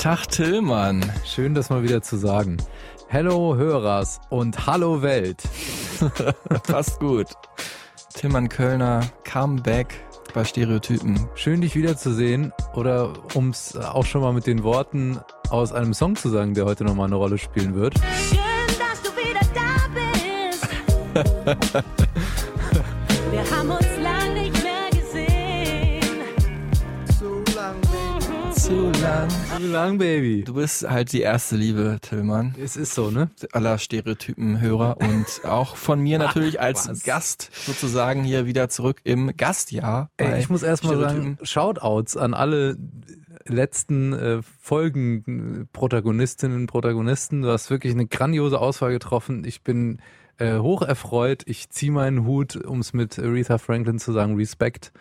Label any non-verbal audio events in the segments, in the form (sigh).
Tag Tillmann. schön das mal wieder zu sagen. Hello Hörers und Hallo Welt. (laughs) Passt gut. Tillmann Kölner, Comeback bei Stereotypen. Schön dich wiederzusehen oder um es auch schon mal mit den Worten aus einem Song zu sagen, der heute nochmal eine Rolle spielen wird. Schön, dass du wieder da bist. (laughs) Wir haben uns Zu lang. Zu lang, Baby. Du bist halt die erste Liebe, Tillmann. Es ist so, ne? aller Stereotypen-Hörer und auch von mir (laughs) natürlich als was? Gast sozusagen hier wieder zurück im Gastjahr. Ey, ich muss erst mal sagen. Shoutouts an alle letzten äh, Folgen Protagonistinnen und Protagonisten. Du hast wirklich eine grandiose Auswahl getroffen. Ich bin äh, hoch erfreut. Ich ziehe meinen Hut, um es mit Aretha Franklin zu sagen, Respekt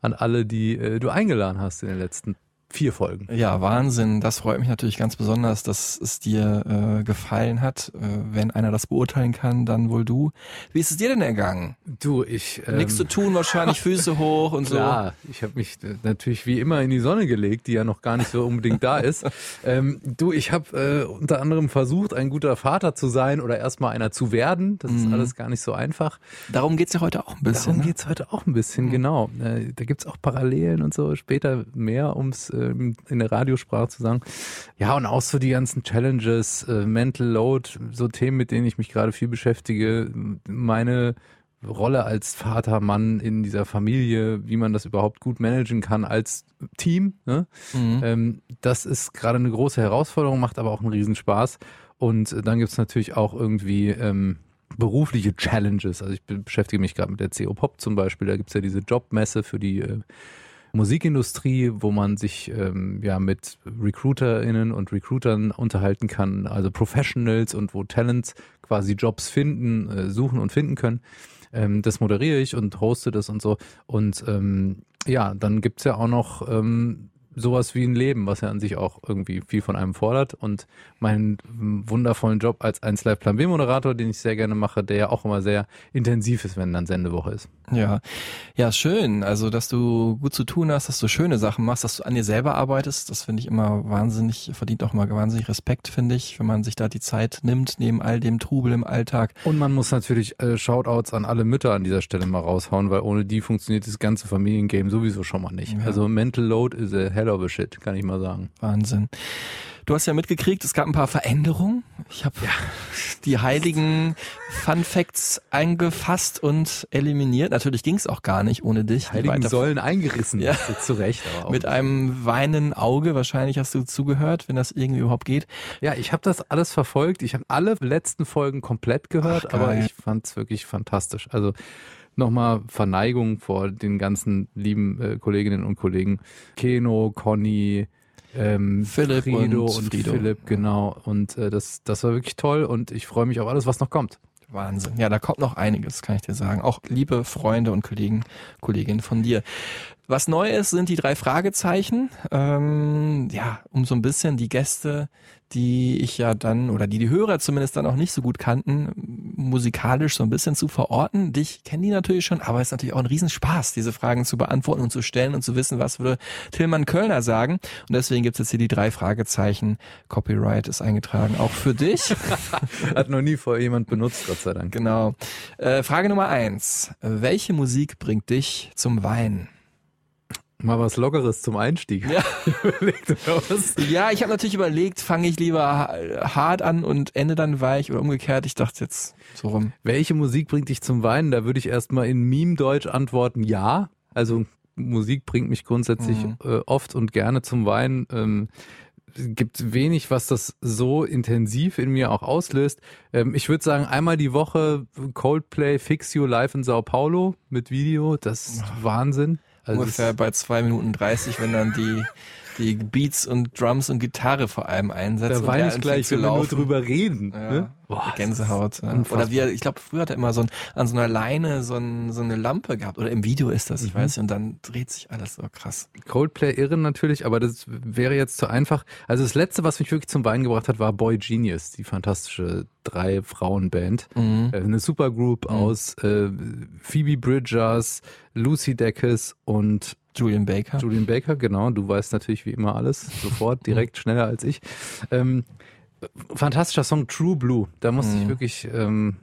an alle, die äh, du eingeladen hast in den letzten vier Folgen. Ja, Wahnsinn. Das freut mich natürlich ganz besonders, dass es dir äh, gefallen hat. Äh, wenn einer das beurteilen kann, dann wohl du. Wie ist es dir denn ergangen? Du, ich ähm, Nichts zu tun, wahrscheinlich Füße hoch und so. (laughs) Klar, ich habe mich äh, natürlich wie immer in die Sonne gelegt, die ja noch gar nicht so unbedingt da ist. (laughs) Ähm, du, ich habe äh, unter anderem versucht, ein guter Vater zu sein oder erstmal einer zu werden. Das ist alles gar nicht so einfach. Darum geht's ja heute auch ein bisschen. Darum ne? geht's heute auch ein bisschen, genau. Äh, da gibt's auch Parallelen und so, später mehr, ums ähm, in der Radiosprache zu sagen. Ja, und auch so die ganzen Challenges, äh, Mental Load, so Themen, mit denen ich mich gerade viel beschäftige. Meine Rolle als Vater, Mann in dieser Familie, wie man das überhaupt gut managen kann als Team. Ne? Mhm. Ähm, das ist gerade eine große Herausforderung, macht aber auch einen Riesenspaß. Und äh, dann gibt's natürlich auch irgendwie ähm, berufliche Challenges. Also ich be- beschäftige mich gerade mit der CO Pop zum Beispiel. Da gibt's ja diese Jobmesse für die äh, Musikindustrie, wo man sich ähm, ja mit RecruiterInnen und Recruitern unterhalten kann, also Professionals und wo Talents quasi Jobs finden, äh, suchen und finden können. Ähm, das moderiere ich und hoste das und so. Und ähm, ja, dann gibt's ja auch noch ähm, sowas wie ein Leben, was ja an sich auch irgendwie viel von einem fordert. Und meinen wundervollen Job als 1 Live Plan B Moderator, den ich sehr gerne mache, der ja auch immer sehr intensiv ist, wenn dann Sendewoche ist. Ja, ja, schön. Also, dass du gut zu tun hast, dass du schöne Sachen machst, dass du an dir selber arbeitest, das finde ich immer wahnsinnig, verdient auch mal wahnsinnig Respekt, finde ich, wenn man sich da die Zeit nimmt, neben all dem Trubel im Alltag. Und man muss natürlich äh, Shoutouts an alle Mütter an dieser Stelle mal raushauen, weil ohne die funktioniert das ganze Familiengame sowieso schon mal nicht. Ja. Also Mental Load is a hell of a shit, kann ich mal sagen. Wahnsinn. Du hast ja mitgekriegt, es gab ein paar Veränderungen. Ich habe (laughs) die heiligen Fun Facts eingefasst und eliminiert. Natürlich ging es auch gar nicht ohne dich. Heiligen Säulen eingerissen, Ja. ja. zu Recht. Mit einem weinenden Auge, wahrscheinlich hast du zugehört, wenn das irgendwie überhaupt geht. Ja, ich habe das alles verfolgt. Ich habe alle letzten Folgen komplett gehört, Ach, aber ich fand's wirklich fantastisch. Also nochmal Verneigung vor den ganzen lieben äh, Kolleginnen und Kollegen. Keno, Conny, ähm, Philipp Frido und und, Frido. Philipp, genau. Und äh, das, das war wirklich toll und ich freue mich auf alles, was noch kommt. Wahnsinn. Ja, da kommt noch einiges, kann ich dir sagen. Auch liebe Freunde und Kollegen, Kolleginnen von dir. Was neu ist, sind die drei Fragezeichen. Ähm, ja, um so ein bisschen die Gäste, die ich ja dann, oder die die Hörer zumindest dann auch nicht so gut kannten, musikalisch so ein bisschen zu verorten. Dich kennen die natürlich schon, aber es ist natürlich auch ein Riesenspaß, diese Fragen zu beantworten und zu stellen und zu wissen, was würde Tillmann Kölner sagen. Und deswegen gibt es jetzt hier die drei Fragezeichen. Copyright ist eingetragen, auch für dich. (laughs) Hat noch nie vorher jemand benutzt, Gott sei Dank. Genau. Äh, Frage Nummer eins. Welche Musik bringt dich zum Weinen? Mal was Lockeres zum Einstieg. Ja. (laughs) Ja, ich habe natürlich überlegt, fange ich lieber ha- hart an und ende dann weich oder umgekehrt. Ich dachte jetzt so rum. Welche Musik bringt dich zum Weinen? Da würde ich erstmal in Meme-Deutsch antworten, ja. Also Musik bringt mich grundsätzlich Mhm. äh, oft und gerne zum Weinen. Ähm, es gibt wenig, was das so intensiv in mir auch auslöst. Ähm, ich würde sagen, einmal die Woche Coldplay Fix You live in Sao Paulo mit Video. Das ist Wahnsinn. Also Ungefähr bei zwei Minuten 30, wenn dann die die Beats und Drums und Gitarre vor allem einsetzt. Da weine ich gleich, wenn wir nur drüber reden. Ja, Ne? Boah, Gänsehaut. Ja. Oder wie er, ich glaube, früher hat er immer so ein, an so einer Leine so, ein, so eine Lampe gehabt. Oder im Video ist das, ich Mhm. weiß nicht. Und dann dreht sich alles so krass. Coldplay irren natürlich, aber das wäre jetzt zu einfach. Also das letzte, was mich wirklich zum Weinen gebracht hat, war Boy Genius, die fantastische drei Frauen-Band. Mhm. Äh, Eine Supergroup aus äh, Phoebe Bridgers, Lucy Dacus und Julian Baker. Julian Baker, genau. Du weißt natürlich wie immer alles, sofort, direkt, schneller als ich. Ähm, fantastischer Song True Blue. Da musste ich Mhm. wirklich, ähm,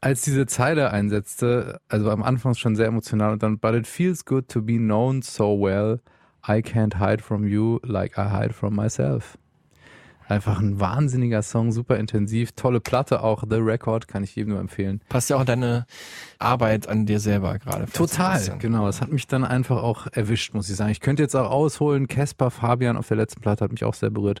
als diese Zeile einsetzte, also am Anfang schon sehr emotional und dann, but it feels good to be known so well. I can't hide from you like I hide from myself. Einfach ein wahnsinniger Song, super intensiv, tolle Platte auch, The Record, kann ich jedem nur empfehlen. Passt ja auch in deine Arbeit an dir selber gerade. Total, genau. Das hat mich dann einfach auch erwischt, muss ich sagen. Ich könnte jetzt auch ausholen, Casper Fabian auf der letzten Platte hat mich auch sehr berührt.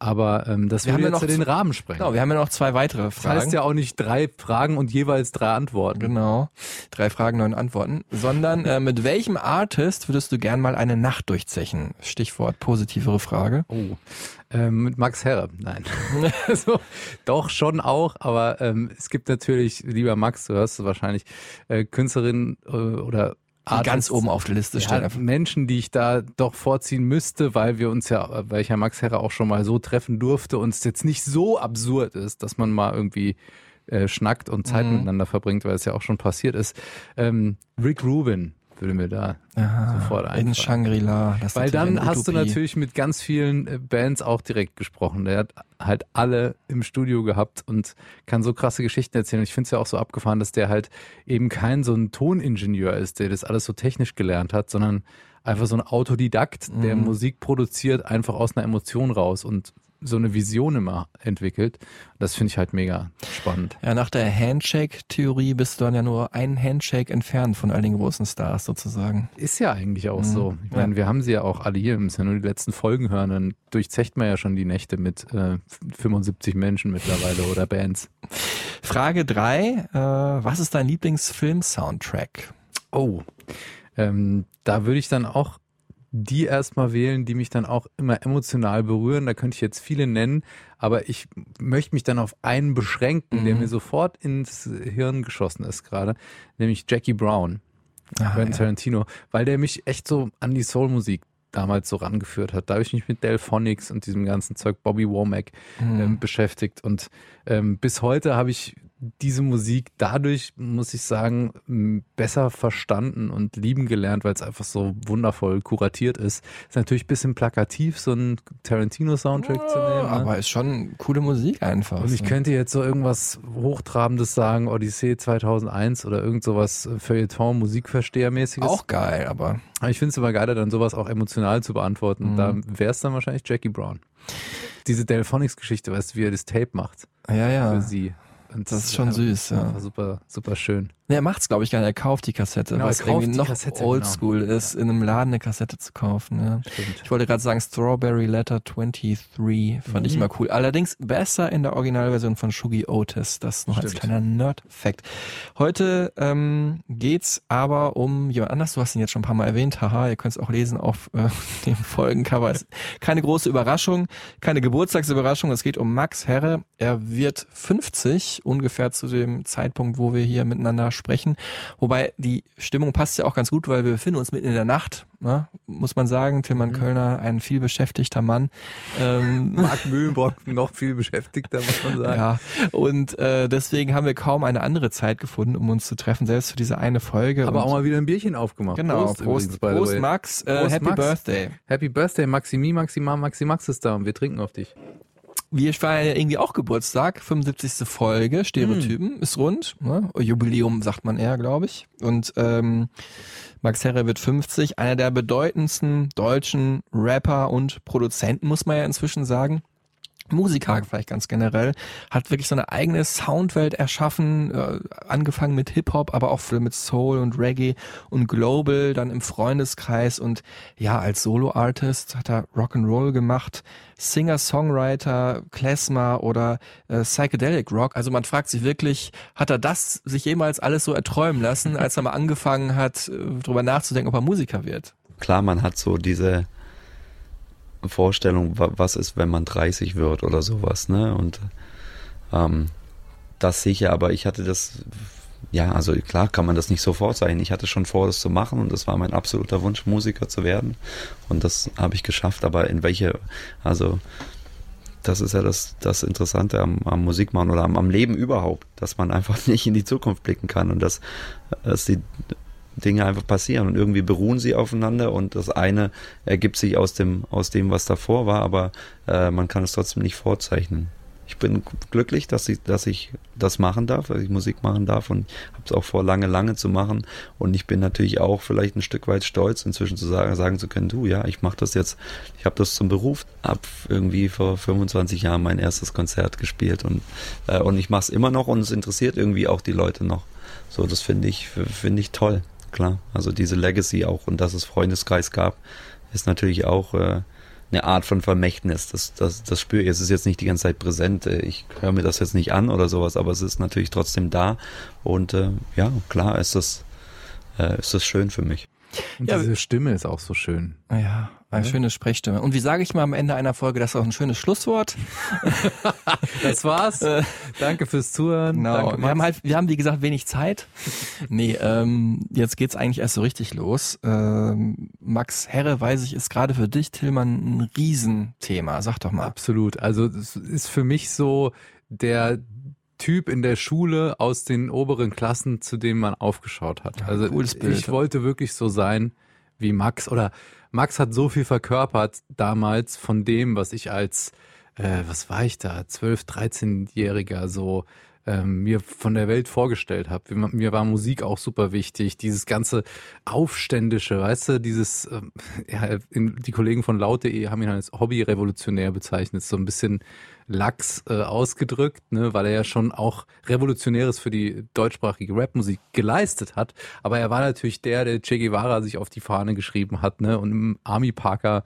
Aber ähm, das Wir würde haben ja jetzt noch den Rahmen sprengen. Genau, wir haben ja noch zwei weitere das Fragen. heißt ja auch nicht drei Fragen und jeweils drei Antworten. Genau. Drei Fragen, neun Antworten. Sondern äh, mit welchem Artist würdest du gern mal eine Nacht durchzechen? Stichwort positivere Frage. Oh, ähm, mit Max Herre, nein. (laughs) also, doch schon auch, aber ähm, es gibt natürlich, lieber Max, du hörst es wahrscheinlich, äh, Künstlerinnen äh, oder Die ganz oben auf der Liste stehen. ja. Menschen, die ich da doch vorziehen müsste, weil wir uns ja, weil ich ja Max Herre auch schon mal so treffen durfte und es jetzt nicht so absurd ist, dass man mal irgendwie äh, schnackt und Zeit Mhm. miteinander verbringt, weil es ja auch schon passiert ist. Ähm, Rick Rubin würde mir da sofort in einfallen. Shangri-La. das ist Weil dann hast du Utopie. natürlich mit ganz vielen äh, Bands auch direkt gesprochen. Der hat halt alle im Studio gehabt und kann so krasse Geschichten erzählen. Und ich finde es ja auch so abgefahren, dass der halt eben kein so ein Toningenieur ist, der das alles so technisch gelernt hat, sondern einfach so ein Autodidakt, der Mhm. Musik produziert, einfach aus einer Emotion raus und so eine Vision immer entwickelt. Das finde ich halt mega spannend. Ja, nach der Handshake-Theorie bist du dann ja nur einen Handshake entfernt von all den großen Stars sozusagen. Ist ja eigentlich auch Mhm. so. Ich meine, wir haben sie ja auch alle hier, wir müssen ja nur die letzten Folgen hören, dann durchzecht man ja schon die Nächte mit äh, 75 Menschen mittlerweile oder Bands. Frage drei: äh, Was ist dein Lieblingsfilm-Soundtrack? Oh, ähm, da würde ich dann auch die erstmal wählen, die mich dann auch immer emotional berühren. Da könnte ich jetzt viele nennen, aber ich möchte mich dann auf einen beschränken, der Mhm. mir sofort ins Hirn geschossen ist gerade, nämlich Jackie Brown. Ah, Quentin ja. Tarantino, weil der mich echt so an die Soulmusik damals so rangeführt hat. Da habe ich mich mit Delphonics und diesem ganzen Zeug, Bobby Womack, Mhm. ähm, beschäftigt. Und ähm, bis heute habe ich diese Musik dadurch, muss ich sagen, besser verstanden und lieben gelernt, weil es einfach so wundervoll kuratiert ist. Ist natürlich ein bisschen plakativ, so ein Tarantino-Soundtrack zu nehmen. ne? Aber ist schon coole Musik einfach. Und ich könnte jetzt so irgendwas Hochtrabendes sagen, Odyssee 2001 oder irgend sowas Feuilleton, Musikverstehermäßiges. auch geil, aber Aber ich finde es immer geiler, dann sowas auch emotional zu beantworten. Mhm. Da wäre es dann wahrscheinlich Jackie Brown. Diese Delphonics-Geschichte, weißt du, wie er das Tape macht ja, ja. für sie. Und Das ist schon süß, ja. Super, super schön. Nee, er macht's, glaube ich, gar nicht. Er kauft die Kassette, Genau, was irgendwie noch oldschool ist, in einem Laden eine Kassette zu kaufen. Ja. Stimmt. Ich wollte gerade sagen, Strawberry Letter 23 fand ich Mhm. immer cool. Allerdings besser in der Originalversion von Shugi Otis. Das noch als Stimmt. kleiner Nerd-Fact. Heute ähm, geht's aber um jemand anders. Du hast ihn jetzt schon ein paar Mal erwähnt. Haha, ihr könnt es auch lesen auf äh, (laughs) dem Folgencover. Ist keine große Überraschung, keine Geburtstagsüberraschung. Es geht um Max Herre. Er wird 50, ungefähr zu dem Zeitpunkt, wo wir hier miteinander sprechen. Wobei die Stimmung passt ja auch ganz gut, weil wir befinden uns mitten in der Nacht, ne? muss man sagen. Tillmann Kölner, ein viel beschäftigter Mann. Ähm, (laughs) Mark Mühlenbrock noch viel beschäftigter, muss man sagen. ja, und äh, deswegen haben wir kaum eine andere Zeit gefunden, um uns zu treffen, selbst für diese eine Folge. Aber auch mal wieder ein Bierchen aufgemacht. Genau, Prost, Prost, übrigens, Prost. Max, äh, Prost, Happy Max. Birthday. Happy Birthday, Maximi, Maxima, Maxi Max ist da und wir trinken auf dich. Wir feiern ja irgendwie auch Geburtstag, 75. Folge, Stereotypen, Hm. ist rund, ne? Jubiläum sagt man eher, glaube ich. Und ähm, Max Herre wird 50, einer der bedeutendsten deutschen Rapper und Produzenten, muss man ja inzwischen sagen. Musiker vielleicht ganz generell, hat wirklich so eine eigene Soundwelt erschaffen, äh, angefangen mit Hip-Hop, aber auch mit Soul und Reggae und Global, dann im Freundeskreis und ja, als Solo-Artist hat er Rock'n'Roll gemacht, Singer-Songwriter, Klezmer oder äh, Psychedelic Rock. Also man fragt sich wirklich, hat er das sich jemals alles so erträumen lassen, als er mal angefangen hat, äh, drüber nachzudenken, ob er Musiker wird? Klar, man hat so diese Vorstellung, wa- was ist, wenn man 30 wird oder sowas, ne? Und ähm, das sicher, aber ich hatte das, ja, also klar kann man das nicht sofort sein. Ich hatte schon vor, das zu machen und das war mein absoluter Wunsch, Musiker zu werden. Und das habe ich geschafft, aber in welche, also das ist ja das, das Interessante am, am Musikmachen oder am, am Leben überhaupt, dass man einfach (laughs) nicht in die Zukunft blicken kann und dass, dass die Dinge einfach passieren und irgendwie beruhen sie aufeinander und das eine ergibt sich aus dem, aus dem, was davor war, aber äh, man kann es trotzdem nicht vorzeichnen. Ich bin glücklich, dass ich, dass ich das machen darf, dass ich Musik machen darf und habe es auch vor, lange, lange zu machen. Und ich bin natürlich auch vielleicht ein Stück weit stolz, inzwischen zu sagen, sagen zu können, du, ja, ich mache das jetzt, ich habe das zum Beruf, ab irgendwie vor 25 Jahren mein erstes Konzert gespielt und, äh, und ich mache es immer noch und es interessiert irgendwie auch die Leute noch. So, das finde ich, finde ich toll, klar. Also diese Legacy auch und dass es Freundeskreis gab, ist natürlich auch äh, eine Art von Vermächtnis. Das, das, das spüre ich. Es ist jetzt nicht die ganze Zeit präsent. Äh, Ich höre mir das jetzt nicht an oder sowas, aber es ist natürlich trotzdem da. Und äh, ja, klar ist das, äh, ist das schön für mich. Und Ja, diese Stimme ist auch so schön. Ja, eine schöne Sprechstimme. Und wie sage ich mal am Ende einer Folge, das ist auch ein schönes Schlusswort. (laughs) Das war's. Danke fürs Zuhören. Genau. Danke, wir haben halt, wir haben wie gesagt wenig Zeit. nee, ähm, jetzt geht's eigentlich erst so richtig los. Ähm, Max Herre, weiß ich, ist gerade für dich, Tillmann, ein Riesenthema. Sag doch mal. Absolut. Also es ist für mich so der Typ in der Schule aus den oberen Klassen, zu dem man aufgeschaut hat. Ja, Also Bild. ich wollte wirklich so sein wie Max oder Max hat so viel verkörpert damals von dem, was ich als äh, was war ich da, 12, 13-Jähriger so ähm, mir von der Welt vorgestellt habe. Mir, war Musik auch super wichtig, dieses ganze Aufständische, weißt du, dieses, ähm, (laughs) ja, die Kollegen von laut.de haben ihn als Hobby-Revolutionär bezeichnet, so ein bisschen lax äh, ausgedrückt, ne, weil er ja schon auch Revolutionäres für die deutschsprachige Rapmusik geleistet hat. Aber er war natürlich der, der Che Guevara sich auf die Fahne geschrieben hat, ne, und im Army Parker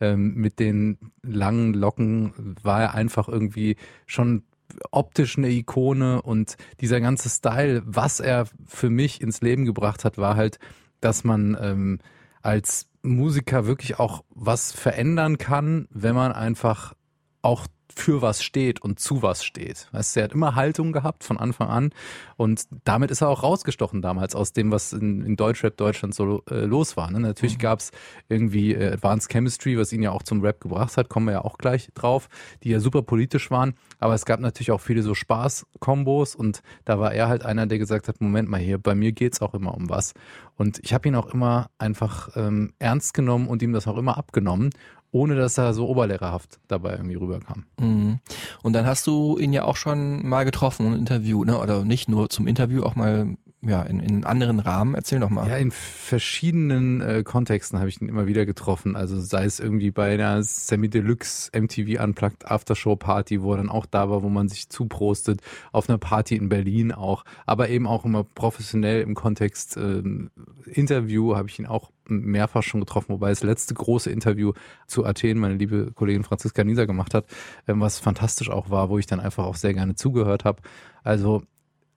ähm, mit den langen Locken war er einfach irgendwie schon optisch eine Ikone und dieser ganze Style, was er für mich ins Leben gebracht hat, war halt, dass man ähm, als Musiker wirklich auch was verändern kann, wenn man einfach auch für was steht und zu was steht. Weißt, du, er hat immer Haltung gehabt von Anfang an und damit ist er auch rausgestochen damals aus dem, was in, in Deutschrap Deutschland so äh, los war. Ne? Natürlich Mhm. gab's irgendwie äh, Advanced Chemistry, was ihn ja auch zum Rap gebracht hat, kommen wir ja auch gleich drauf, die ja super politisch waren, aber es gab natürlich auch viele so Spaß-Kombos und da war er halt einer, der gesagt hat, Moment mal hier, bei mir geht's auch immer um was. Und ich habe ihn auch immer einfach ähm, ernst genommen und ihm das auch immer abgenommen, ohne dass er so oberlehrerhaft dabei irgendwie rüberkam. Mhm. Und dann hast du ihn ja auch schon mal getroffen und ein Interview, ne? Oder nicht nur zum Interview, auch mal ja in, in anderen Rahmen. Erzähl doch mal. Ja, in verschiedenen äh, Kontexten habe ich ihn immer wieder getroffen. Also sei es irgendwie bei einer Semi Deluxe MTV Unplugged Aftershow Party, wo er dann auch da war, wo man sich zuprostet, auf einer Party in Berlin auch, aber eben auch immer professionell im Kontext ähm, Interview habe ich ihn auch mehrfach schon getroffen, wobei das letzte große Interview zu Athen meine liebe Kollegin Franziska Nieser gemacht hat, ähm, was fantastisch auch war, wo ich dann einfach auch sehr gerne zugehört habe. Also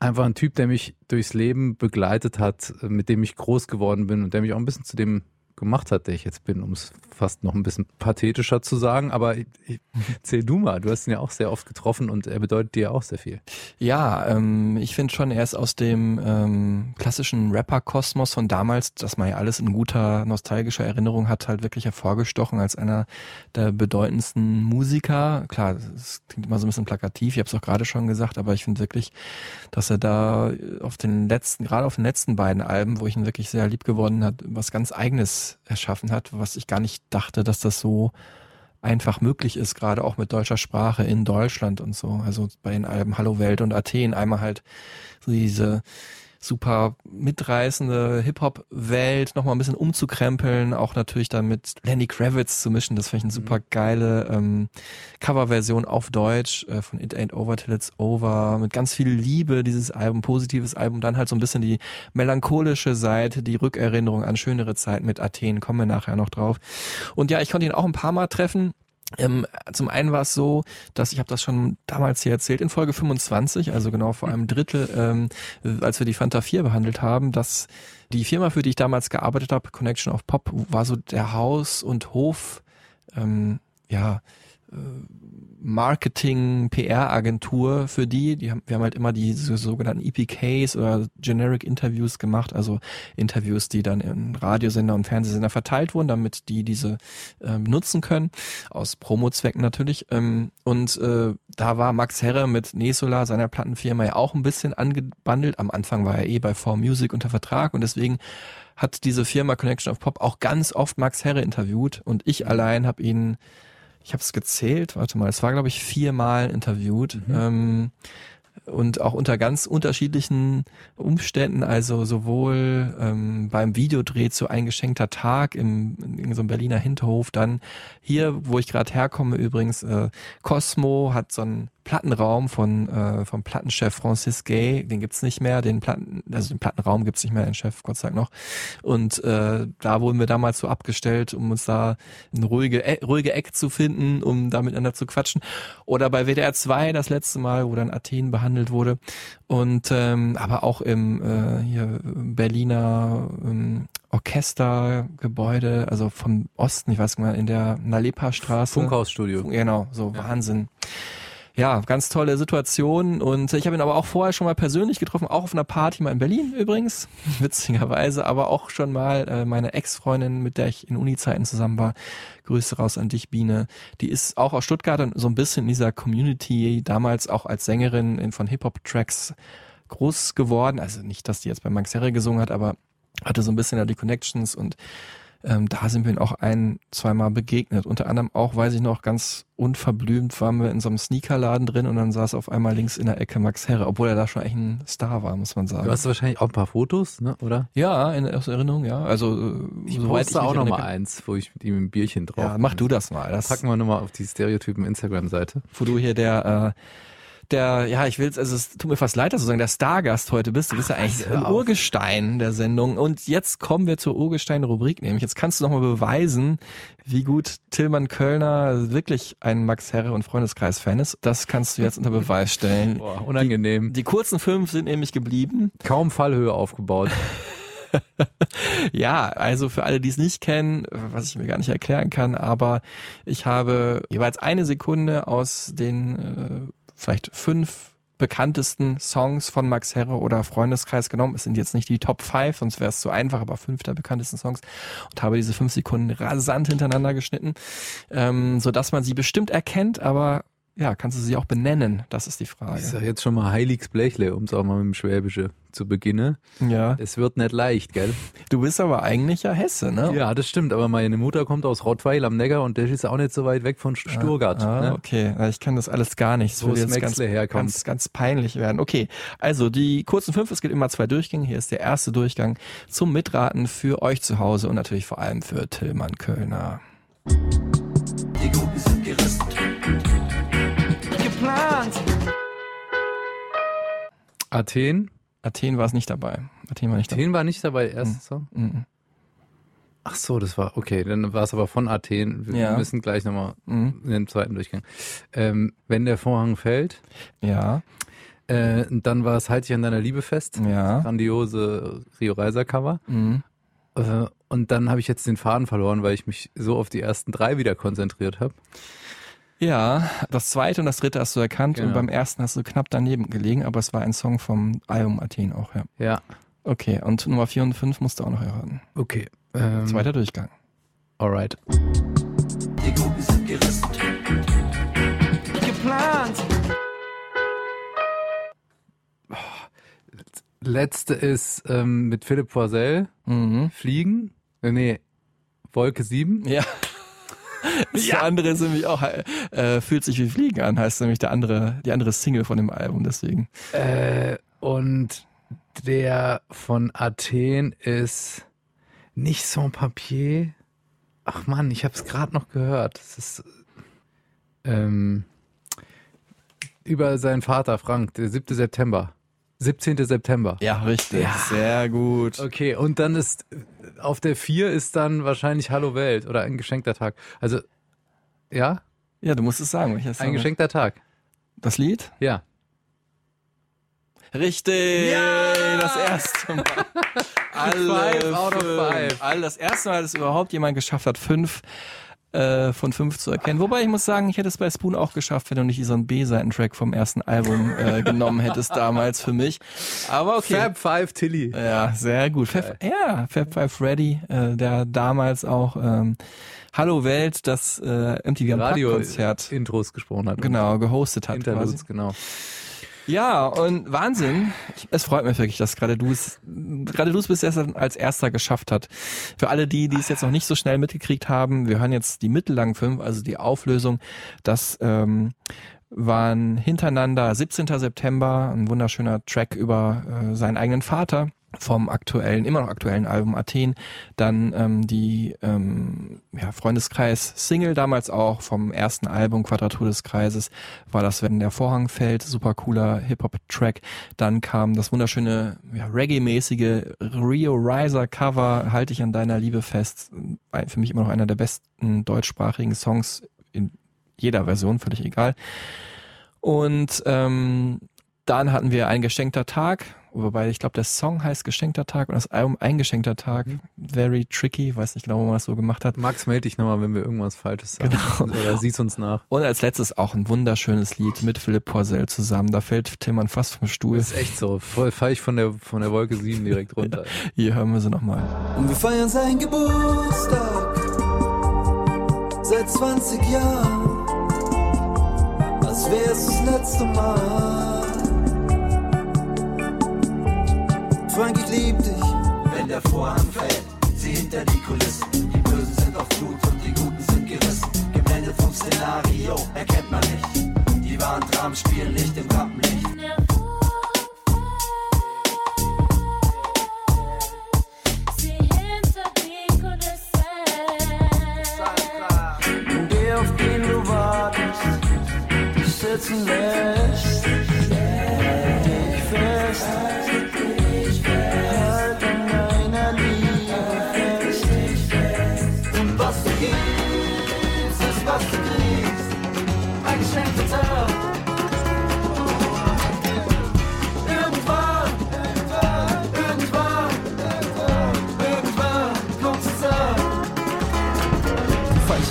einfach ein Typ, der mich durchs Leben begleitet hat, mit dem ich groß geworden bin und der mich auch ein bisschen zu dem gemacht hat, der ich jetzt bin, um es fast noch ein bisschen pathetischer zu sagen. Aber ich, ich, (laughs) erzähl du mal, du hast ihn ja auch sehr oft getroffen und er bedeutet dir auch sehr viel. Ja, ähm, ich finde schon, er ist aus dem ähm, klassischen Rapper-Kosmos von damals, das man ja alles in guter nostalgischer Erinnerung hat, halt wirklich hervorgestochen als einer der bedeutendsten Musiker. Klar, das klingt immer so ein bisschen plakativ, ich habe es auch gerade schon gesagt, aber ich finde wirklich, dass er da auf den letzten, gerade auf den letzten beiden Alben, wo ich ihn wirklich sehr lieb geworden hat, was ganz Eigenes erschaffen hat, was ich gar nicht dachte, dass das so einfach möglich ist, gerade auch mit deutscher Sprache in Deutschland und so. Also bei den Alben Hallo Welt und Athen einmal halt so diese super mitreißende Hip-Hop-Welt nochmal ein bisschen umzukrempeln, auch natürlich dann mit Lenny Kravitz zu mischen, das fand ich eine super geile ähm, Coverversion auf Deutsch äh, von It Ain't Over Till It's Over, mit ganz viel Liebe, dieses Album, positives Album, dann halt so ein bisschen die melancholische Seite, die Rückerinnerung an schönere Zeiten mit Athen, kommen wir nachher noch drauf. Und ja, ich konnte ihn auch ein paar Mal treffen. Ähm, zum einen war es so, dass ich habe das schon damals hier erzählt in Folge 25, also genau vor einem Drittel, ähm, als wir die Fanta 4 behandelt haben, dass die Firma, für die ich damals gearbeitet habe, Connection of Pop, war so der Haus- und Hof ähm, ja, Marketing, PR-Agentur für die. die haben, wir haben halt immer diese sogenannten EPKs oder Generic Interviews gemacht, also Interviews, die dann in Radiosender und Fernsehsender verteilt wurden, damit die diese äh, nutzen können, aus Promo-Zwecken natürlich. Ähm, und äh, da war Max Herre mit Nesola, seiner Plattenfirma, ja auch ein bisschen angebandelt. Am Anfang war er eh bei 4Music unter Vertrag und deswegen hat diese Firma Connection of Pop auch ganz oft Max Herre interviewt und ich allein habe ihn ich habe es gezählt, warte mal, es war glaube ich viermal interviewt. Mhm. Ähm, und auch unter ganz unterschiedlichen Umständen, also sowohl ähm, beim Videodreh zu eingeschenkter Tag im, in so einem Berliner Hinterhof, dann hier, wo ich gerade herkomme übrigens, äh, Cosmo hat so einen Plattenraum von äh, vom Plattenchef Francis Gay, den gibt's nicht mehr, den Platten, also den Plattenraum gibt's nicht mehr, den Chef Gott sei Dank noch. Und äh, da wurden wir damals so abgestellt, um uns da eine ruhige e ruhige Eck zu finden, um da miteinander zu quatschen. Oder bei WDR 2 das letzte Mal, wo dann Athen behandelt wurde. Und ähm, aber auch im äh, hier Berliner ähm, Orchestergebäude, also vom Osten, ich weiß nicht mal, in der Nalepa-Straße. Funkhausstudio. Genau, so Wahnsinn ja, ganz tolle Situation. Und ich habe ihn aber auch vorher schon mal persönlich getroffen, auch auf einer Party mal in Berlin übrigens, (laughs) witzigerweise, aber auch schon mal äh, meine Ex-Freundin, mit der ich in Uni-Zeiten zusammen war, Grüße raus an dich, Biene, die ist auch aus Stuttgart und so ein bisschen in dieser Community, damals auch als Sängerin in, von Hip-Hop-Tracks groß geworden, also nicht, dass die jetzt bei Max Herre gesungen hat, aber hatte so ein bisschen da die Connections und ähm, da sind wir ihn auch ein, zweimal begegnet. Unter anderem auch, weiß ich noch, ganz unverblümt waren wir in so einem Sneakerladen drin und dann saß auf einmal links in der Ecke Max Herre, obwohl er da schon echt ein Star war, muss man sagen. Du hast wahrscheinlich auch ein paar Fotos, ne, oder? Ja, in aus Erinnerung, ja. Also äh, ich soweit poste auch mich noch mal eins, wo ich mit ihm ein Bierchen drauf. Ja, mach du das mal. Das Packen wir nochmal auf die Stereotypen Instagram-Seite. wo du hier der äh, der, ja, ich will's, also es tut mir fast leid, dass du sagen, der Stargast heute bist. Du bist ja eigentlich ein. Urgestein der Sendung. Und jetzt kommen wir zur Urgestein-Rubrik, nämlich jetzt kannst du nochmal beweisen, wie gut Tillmann Kölner wirklich ein Max Herre und Freundeskreis-Fan ist. Das kannst du jetzt unter Beweis stellen. (laughs) Boah, unangenehm. Die kurzen fünf sind nämlich geblieben. Kaum Fallhöhe aufgebaut. (laughs) (laughs) Ja, also für alle, die es nicht kennen, was ich mir gar nicht erklären kann, aber ich habe jeweils eine Sekunde aus den äh, vielleicht fünf bekanntesten Songs von Max Herre oder Freundeskreis genommen. Es sind jetzt nicht die Top 5, sonst wäre es zu einfach, aber fünf der bekanntesten Songs und habe diese fünf Sekunden rasant hintereinander geschnitten, ähm, so dass man sie bestimmt erkennt, aber ja, kannst du sie auch benennen? Das ist die Frage. Ich sag jetzt schon mal Heiligs Blechle, um es auch mal mit dem Schwäbische zu beginnen. Ja. Es wird nicht leicht, gell? Du bist aber eigentlich ja Hesse, ne? Ja, das stimmt, aber meine Mutter kommt aus Rottweil am Neckar und der ist auch nicht so weit weg von Sturgart. Ah, ne? okay. Ich kann das alles gar nicht. Es Wo würde das jetzt ganz, herkommt. ganz, ganz peinlich werden. Okay, also die kurzen fünf, es gibt immer zwei Durchgänge. Hier ist der erste Durchgang zum Mitraten für euch zu Hause und natürlich vor allem für Tillmann Kölner. Athen? Athen war es nicht dabei. Athen war nicht Athen war nicht dabei, der erste Song? dabei. Mhm. Ach so, das war, okay, dann war es aber von Athen. Wir Ja. müssen gleich nochmal Mhm. in den zweiten Durchgang. Ähm, wenn der Vorhang fällt, Ja, äh, dann war es Halt dich an deiner Liebe fest. ja. Grandiose Rio Reiser Cover. Mhm. Äh, und dann habe ich jetzt den Faden verloren, weil ich mich so auf die ersten drei wieder konzentriert habe. Ja, das zweite und das dritte hast du erkannt und Genau. beim ersten hast du knapp daneben gelegen, aber es war ein Song vom Album Athen auch, ja. Ja, Okay, und Nummer vier und fünf musst du auch noch erraten. okay. Ähm, Zweiter Durchgang. Alright. Letzte ist ähm, mit Philipp Poisel, Mhm. Fliegen. Äh, nee, Wolke 7. Ja. (laughs) Der andere ist nämlich auch, äh, fühlt sich wie Fliegen an, heißt nämlich der andere, die andere Single von dem Album, deswegen. Äh, und der von Athen ist nicht Sans Papier. Ach Mann, ich habe es gerade noch gehört. Das ist ähm, über seinen Vater Frank, der 7. September. 17. September. Ja, richtig. Ja. Sehr gut. Okay, und dann ist auf der 4 ist dann wahrscheinlich Hallo Welt oder ein geschenkter Tag. Also ja, Ja, du musst es sagen. ein Song. geschenkter Tag. Das Lied? Ja. Richtig. Das erste Mal. (laughs) Alle Five out of fünf. five. Alle, das erste Mal, dass überhaupt jemand geschafft hat, fünf äh, von fünf zu erkennen. Wobei ich muss sagen, ich hätte es bei Spoon auch geschafft, wenn du nicht so einen B-Seiten-Track vom ersten Album äh, (laughs) genommen hättest damals für mich. Aber okay. Fab Five Tilly. Ja, sehr gut. Fab, ja, Fab Five Freddy, äh, der damals auch ähm, Hallo Welt, das äh, MTV Radio Konzert Intros gesprochen hat. genau gehostet hat. Interludes, quasi. genau. Ja, und Wahnsinn. Es freut mich wirklich, dass gerade du es, gerade du es bis jetzt als erster geschafft hat. Für alle die, die es jetzt noch nicht so schnell mitgekriegt haben, wir hören jetzt die mittellangen fünf, also die Auflösung. Das ähm, waren hintereinander 17. September, ein wunderschöner Track über äh, seinen eigenen Vater vom aktuellen, immer noch aktuellen Album Athen, dann ähm, die ähm, ja, Freundeskreis Single damals auch vom ersten Album Quadratur des Kreises war das Wenn der Vorhang fällt, super cooler Hip-Hop-Track. Dann kam das wunderschöne ja, Reggae-mäßige Rio Riser Cover, Halte ich an deiner Liebe fest, für mich immer noch einer der besten deutschsprachigen Songs in jeder Version, völlig egal. Und ähm, dann hatten wir ein geschenkter Tag, wobei ich glaube, der Song heißt geschenkter Tag und das Album ein geschenkter Tag. Very tricky, weiß nicht genau, wo man das so gemacht hat. Max, melde dich nochmal, wenn wir irgendwas Falsches sagen. Genau. Oder (laughs) siehst uns nach. Und als letztes auch ein wunderschönes Lied mit Philipp Porzell zusammen. Da fällt Tillmann fast vom Stuhl. Das ist echt so. Voll fall ich von der, von der Wolke 7 direkt runter. (laughs) Hier hören wir sie nochmal. Und wir feiern seinen Geburtstag seit 20 Jahren, als wär's das letzte Mal. Frank, ich lieb dich. Wenn der Vorhang fällt, sieh hinter die Kulissen. Die Bösen sind auf Flut und die Guten sind gerissen. Geblendet vom Szenario erkennt man nicht. Die wahren Dramen spielen nicht im Rampenlicht. Der, auf den du wartest, dich sitzen lässt.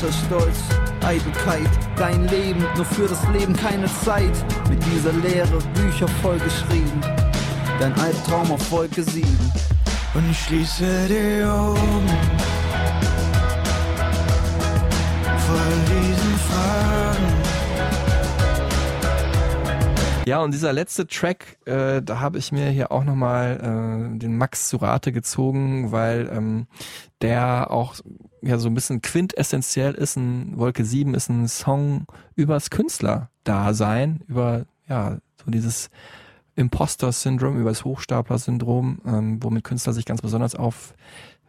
Falscher Stolz, Eitelkeit, dein Leben, nur für das Leben keine Zeit. Mit dieser Lehre Bücher vollgeschrieben, dein Albtraum auf Wolke 7. Und ich schließe die Augen vor diesen Fragen. Ja, und dieser letzte Track, äh, da habe ich mir hier auch nochmal äh, den Max zu Rate gezogen, weil ähm, der auch ja so ein bisschen quintessentiell ist. Ein Wolke 7 ist ein Song übers Künstler-Dasein, über ja so dieses Imposter-Syndrom, über das Hochstapler-Syndrom, ähm, womit Künstler sich ganz besonders auf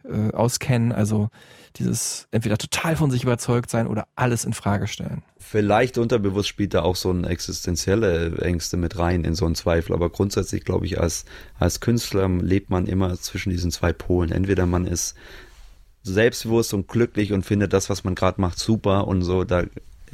äh, auskennen. Also dieses entweder total von sich überzeugt sein oder alles in Frage stellen. Vielleicht unterbewusst spielt da auch so ein existenzielle Ängste mit rein in so einen Zweifel, aber grundsätzlich glaube ich, als, als Künstler lebt man immer zwischen diesen zwei Polen. Entweder man ist selbstbewusst und glücklich und findet das, was man gerade macht, super und so, da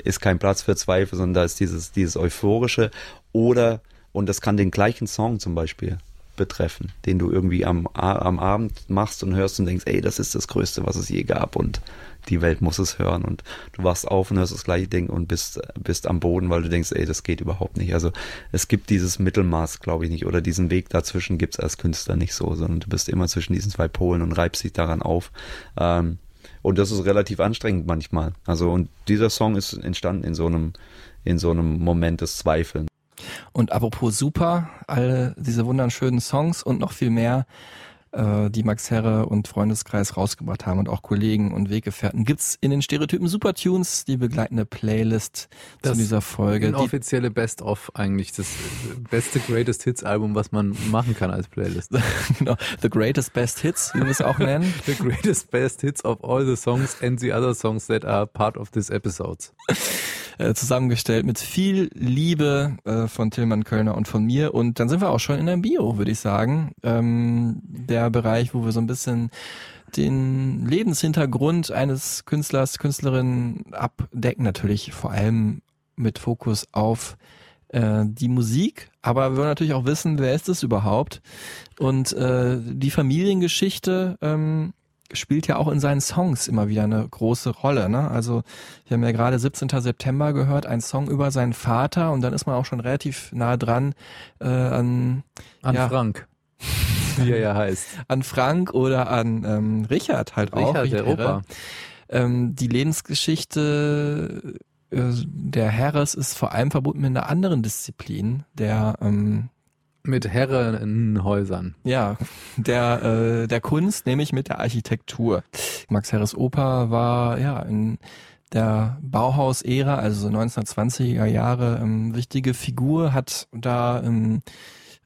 ist kein Platz für Zweifel, sondern da ist dieses, dieses Euphorische oder, und das kann den gleichen Song zum Beispiel betreffen, den du irgendwie am, am Abend machst und hörst und denkst, ey, das ist das Größte, was es je gab und die Welt muss es hören und du wachst auf und hörst das gleiche Ding und bist, bist am Boden, weil du denkst, ey, das geht überhaupt nicht. Also es gibt dieses Mittelmaß, glaube ich nicht, oder diesen Weg dazwischen gibt es als Künstler nicht so, sondern du bist immer zwischen diesen zwei Polen und reibst dich daran auf. Ähm, und das ist relativ anstrengend manchmal. Also und dieser Song ist entstanden in so einem, in so einem Moment des Zweifelns. Und apropos super, alle diese wunderschönen Songs und noch viel mehr, äh, die Max Herre und Freundeskreis rausgebracht haben und auch Kollegen und Weggefährten, gibt's in den Stereotypen Supertunes die begleitende Playlist Das zu dieser Folge. Die, offizielle Best-of eigentlich. Das beste Greatest Hits Album, was man machen kann als Playlist. (laughs) genau, The Greatest Best Hits, wie wir es auch nennen. (laughs) The greatest best hits of all the songs and the other songs that are part of this episodes. äh, zusammengestellt mit viel Liebe äh, von Tillmann Kölner und von mir. Und dann sind wir auch schon in der Bio, würde ich sagen. Ähm, der Bereich, wo wir so ein bisschen den Lebenshintergrund eines Künstlers, Künstlerin abdecken. Natürlich vor allem mit Fokus auf äh, die Musik, aber wir wollen natürlich auch wissen, wer ist es überhaupt? Und äh, die Familiengeschichte ähm, spielt ja auch in seinen Songs immer wieder eine große Rolle. Ne? Also wir haben ja gerade 17. September gehört, ein Song über seinen Vater und dann ist man auch schon relativ nah dran äh, an, an ja, Frank. (laughs) Wie er ja heißt. An Frank oder an ähm, Richard halt Richard, auch. der Opa. Ähm, die Lebensgeschichte äh, der Harris ist vor allem verbunden mit einer anderen Disziplin, der ähm, mit Herrenhäusern. Ja, der äh, der Kunst, nämlich mit der Architektur. Max Harris Oper war ja in der Bauhaus-Ära, also so 1920er Jahre, ähm, wichtige Figur, hat da ähm,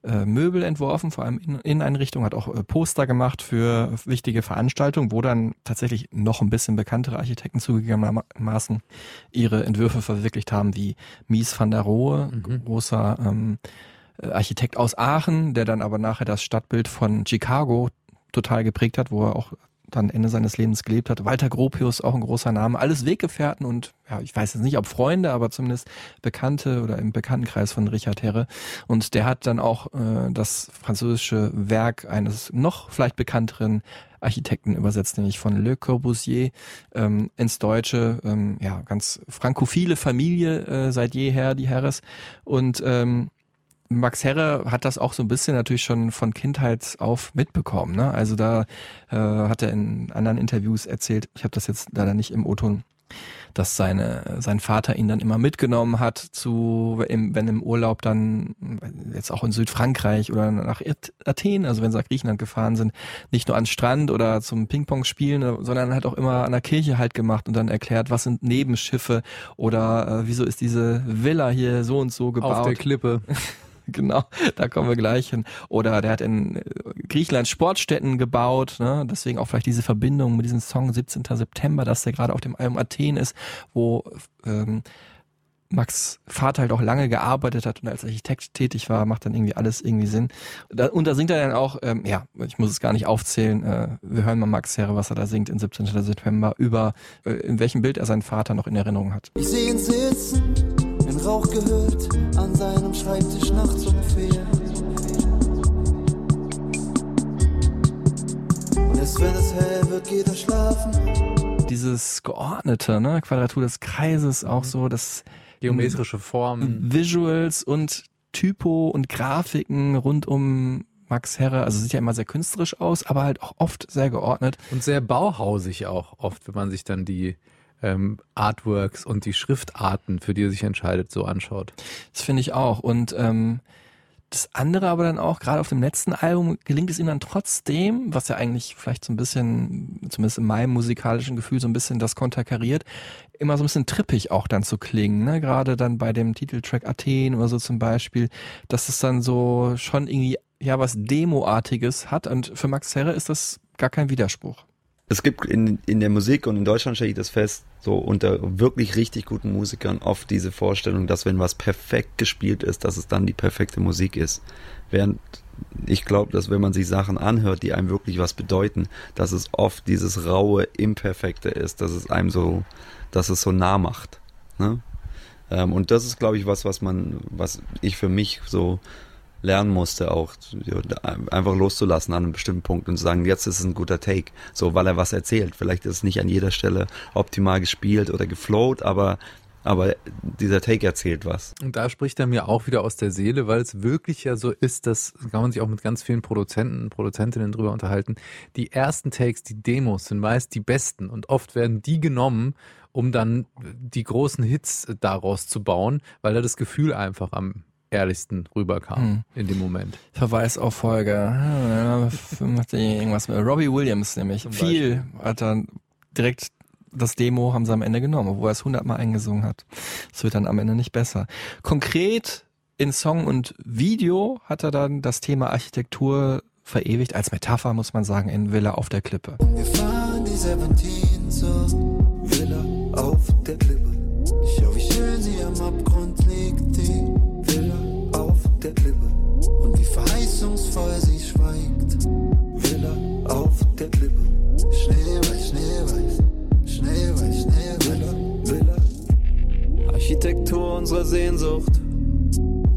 äh, Möbel entworfen, vor allem in Inneneinrichtungen, hat auch äh, Poster gemacht für wichtige Veranstaltungen, wo dann tatsächlich noch ein bisschen bekanntere Architekten zugegebenermaßen ihre Entwürfe verwirklicht haben, wie Mies van der Rohe, mhm. großer ähm, äh, Architekt aus Aachen, der dann aber nachher das Stadtbild von Chicago total geprägt hat, wo er auch dann Ende seines Lebens gelebt hat. Walter Gropius, auch ein großer Name. Alles Weggefährten und ja, ich weiß jetzt nicht, ob Freunde, aber zumindest Bekannte oder im Bekanntenkreis von Richard Herre. Und der hat dann auch äh, das französische Werk eines noch vielleicht bekannteren Architekten übersetzt, nämlich von Le Corbusier ähm, ins Deutsche. Ähm, ja, ganz frankophile Familie äh, seit jeher, die Herres. Und ähm, Max Herre hat das auch so ein bisschen natürlich schon von Kindheit auf mitbekommen. Ne? Also da äh, hat er in anderen Interviews erzählt, ich habe das jetzt leider nicht im O-Ton, dass seine, sein Vater ihn dann immer mitgenommen hat zu, im, wenn im Urlaub dann, jetzt auch in Südfrankreich oder nach Athen, also wenn sie nach Griechenland gefahren sind, nicht nur an Strand oder zum Ping-Pong spielen, sondern hat auch immer an der Kirche halt gemacht und dann erklärt, was sind Nebenschiffe oder äh, wieso ist diese Villa hier so und so gebaut. Auf der Klippe. (laughs) (laughs) genau, da kommen wir gleich hin. Oder der hat in äh, Griechenland Sportstätten gebaut, ne? deswegen auch vielleicht diese Verbindung mit diesem Song 17. September, dass der gerade auf dem Album Athen ist, wo ähm, Max Vater halt auch lange gearbeitet hat und als Architekt tätig war, macht dann irgendwie alles irgendwie Sinn. und da singt er dann auch, ähm, ja, ich muss es gar nicht aufzählen, äh, wir hören mal Max Herre, was er da singt in 17. September über, äh, in welchem Bild er seinen Vater noch in Erinnerung hat. Ich sehe ihn sitzen, gehüllt, an seinem Schreibtisch nachts um vier. Und erst wenn es hell wird, geht er schlafen. Dieses geordnete, ne, Quadratur des Kreises, auch so, das geometrische Formen, Visuals und Typo und Grafiken rund um Max Herre, also sieht ja immer sehr künstlerisch aus, aber halt auch oft sehr geordnet. Und sehr bauhausig auch oft, wenn man sich dann die ähm, Artworks und die Schriftarten, für die er sich entscheidet, so anschaut. Das finde ich auch. Und ähm, das andere aber dann auch, gerade auf dem letzten Album, gelingt es ihm dann trotzdem, was ja eigentlich vielleicht so ein bisschen, zumindest in meinem musikalischen Gefühl, so ein bisschen das konterkariert, immer so ein bisschen trippig auch dann zu klingen. Ne? Gerade dann bei dem Titeltrack Athen oder so zum Beispiel, dass es dann so schon irgendwie ja was Demoartiges hat. Und für Max Herre ist das gar kein Widerspruch es gibt in, in der Musik und in Deutschland stelle ich das fest, so unter wirklich richtig guten Musikern oft diese Vorstellung, dass wenn was perfekt gespielt ist, dass es dann die perfekte Musik ist. Während ich glaube, dass wenn man sich Sachen anhört, die einem wirklich was bedeuten, dass es oft dieses raue, imperfekte ist, dass es einem so, dass es so nah macht. Ne? Ähm, und das ist, glaube ich, was, was man, was ich für mich so lernen musste, auch einfach loszulassen an einem bestimmten Punkt und zu sagen, jetzt ist es ein guter Take, so weil er was erzählt. Vielleicht ist es nicht an jeder Stelle optimal gespielt oder geflowt, aber aber dieser Take erzählt was. Und da spricht er mir auch wieder aus der Seele, weil es wirklich ja so ist, das kann man sich auch mit ganz vielen Produzenten, Produzentinnen drüber unterhalten. Die ersten Takes, die Demos sind meist die besten und oft werden die genommen, um dann die großen Hits daraus zu bauen, weil da das Gefühl einfach am ehrlichsten rüberkam mhm. in dem Moment. Verweis auf Folge. Ja, irgendwas mit Robbie Williams nämlich. Viel hat er direkt das Demo haben sie am Ende genommen, obwohl er es hundertmal eingesungen hat. Es wird dann am Ende nicht besser. Konkret in Song und Video hat er dann das Thema Architektur verewigt, als Metapher muss man sagen, in Villa auf der Klippe. Wir fahren die Serpentinen zur Villa auf der Klippe. Schau, wie schön sie am Abgrund liegt, die der Klippe und wie verheißungsvoll sie schweigt. Villa auf der Klippe, Schneeweiß, Schneeweiß, Schneeweiß, Schneeweiß, Villa, Villa. Architektur unserer Sehnsucht,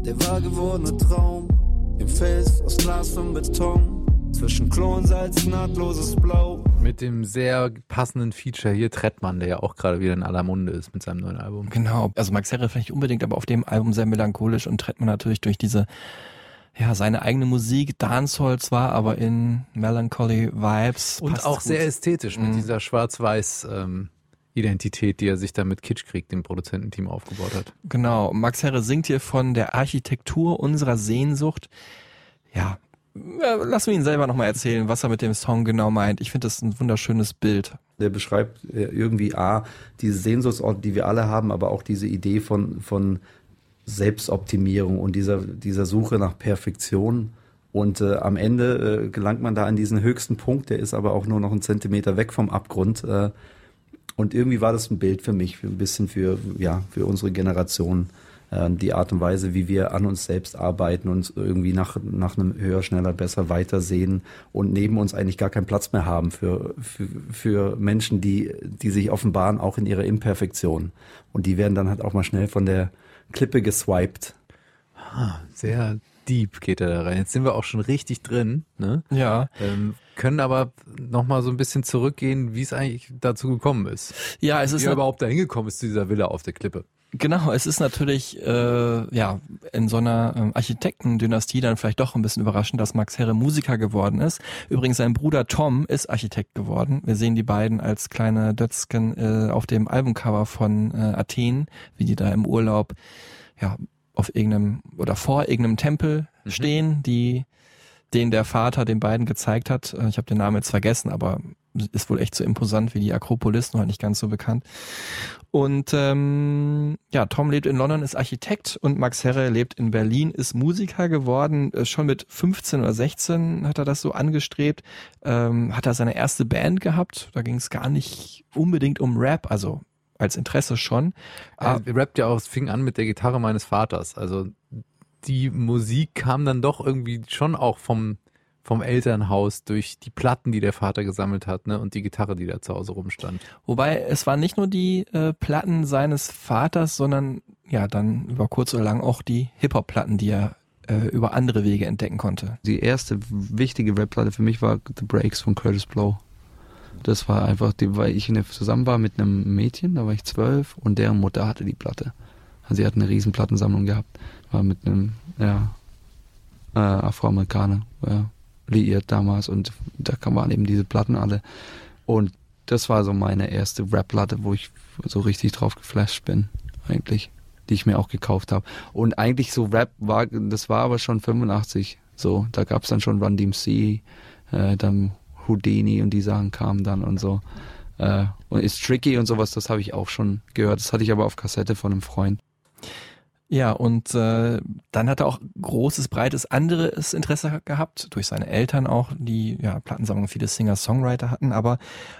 der wahr gewordene Traum, im Fels aus Glas und Beton, zwischen Klonsalz, nahtloses Blau, Mit dem sehr passenden Feature hier Trettmann, der ja auch gerade wieder in aller Munde ist mit seinem neuen Album. Genau, also Max Herre vielleicht unbedingt, aber auf dem Album sehr melancholisch und Trettmann natürlich durch diese ja, seine eigene Musik, Dancehall zwar, aber in Melancholy Vibes. Und auch gut. sehr ästhetisch mit Mhm. dieser schwarz-weiß ähm, Identität, die er sich dann mit Kitschkrieg, dem Produzententeam, aufgebaut hat. Genau, Max Herre singt hier von der Architektur unserer Sehnsucht. Ja, lassen wir ihn selber nochmal erzählen, was er mit dem Song genau meint. Ich finde das ein wunderschönes Bild. Der beschreibt äh, irgendwie A, diese Sehnsuchtsort, die wir alle haben, aber auch diese Idee von, von Selbstoptimierung und dieser, dieser Suche nach Perfektion. Und äh, am Ende äh, gelangt man da an diesen höchsten Punkt, der ist aber auch nur noch einen Zentimeter weg vom Abgrund. Äh, und irgendwie war das ein Bild für mich, ein bisschen für, ja, für unsere Generation. Äh, die Art und Weise, wie wir an uns selbst arbeiten und irgendwie nach, nach einem höher, schneller, besser weitersehen und neben uns eigentlich gar keinen Platz mehr haben für, für, für Menschen, die, die sich offenbaren, auch in ihrer Imperfektion. Und die werden dann halt auch mal schnell von der Klippe geswiped. Ah, sehr deep geht er da rein. Jetzt sind wir auch schon richtig drin, ne? Ja. Ähm, können aber nochmal so ein bisschen zurückgehen, wie es eigentlich dazu gekommen ist. Ja, es ist wie er nat- überhaupt da hingekommen ist zu dieser Villa auf der Klippe. Genau, es ist natürlich äh, ja in so einer ähm, Architektendynastie dann vielleicht doch ein bisschen überraschend, dass Max Herre Musiker geworden ist. Übrigens sein Bruder Tom ist Architekt geworden. Wir sehen die beiden als kleine Dötzken äh, auf dem Albumcover von äh, Athen, wie die da im Urlaub ja auf irgendeinem oder vor irgendeinem Tempel stehen, die den der Vater den beiden gezeigt hat. Äh, Ich habe den Namen jetzt vergessen, aber ist wohl echt so imposant wie die Akropolis, halt nicht ganz so bekannt. Und ähm, ja, Tom lebt in London, ist Architekt und Max Herre lebt in Berlin, ist Musiker geworden. Äh, Schon mit 15 oder 16 hat er das so angestrebt. Ähm, hat er seine erste Band gehabt. Da ging es gar nicht unbedingt um Rap, also als Interesse schon. Er rappt ja auch, es fing an mit der Gitarre meines Vaters. Also die Musik kam dann doch irgendwie schon auch vom, vom Elternhaus durch die Platten, die der Vater gesammelt hat, ne, und die Gitarre, die da zu Hause rumstand. Wobei es waren nicht nur die äh, Platten seines Vaters, sondern ja dann über kurz oder lang auch die Hip-Hop-Platten, die er äh, über andere Wege entdecken konnte. Die erste wichtige Rap-Platte für mich war The Breaks von Curtis Blow. Das war einfach, die, weil ich in der, zusammen war mit einem Mädchen, da war ich zwölf und deren Mutter hatte die Platte. Also sie hat eine riesen Plattensammlung gehabt. War mit einem, ja, äh, Afroamerikaner, ja, liiert damals und da waren eben diese Platten alle. Und das war so meine erste Rap-Platte, wo ich so richtig drauf geflasht bin, eigentlich, die ich mir auch gekauft habe. Und eigentlich so Rap war, das war aber schon 85, so, da gab's dann schon Run DMC, äh, dann Houdini und die Sachen kamen dann und so. Äh, und ist tricky und sowas, das habe ich auch schon gehört. Das hatte ich aber auf Kassette von einem Freund. Ja, und äh, dann hat er auch großes, breites anderes Interesse gehabt, durch seine Eltern auch, die ja Plattensammlungen viele Singer-Songwriter hatten, aber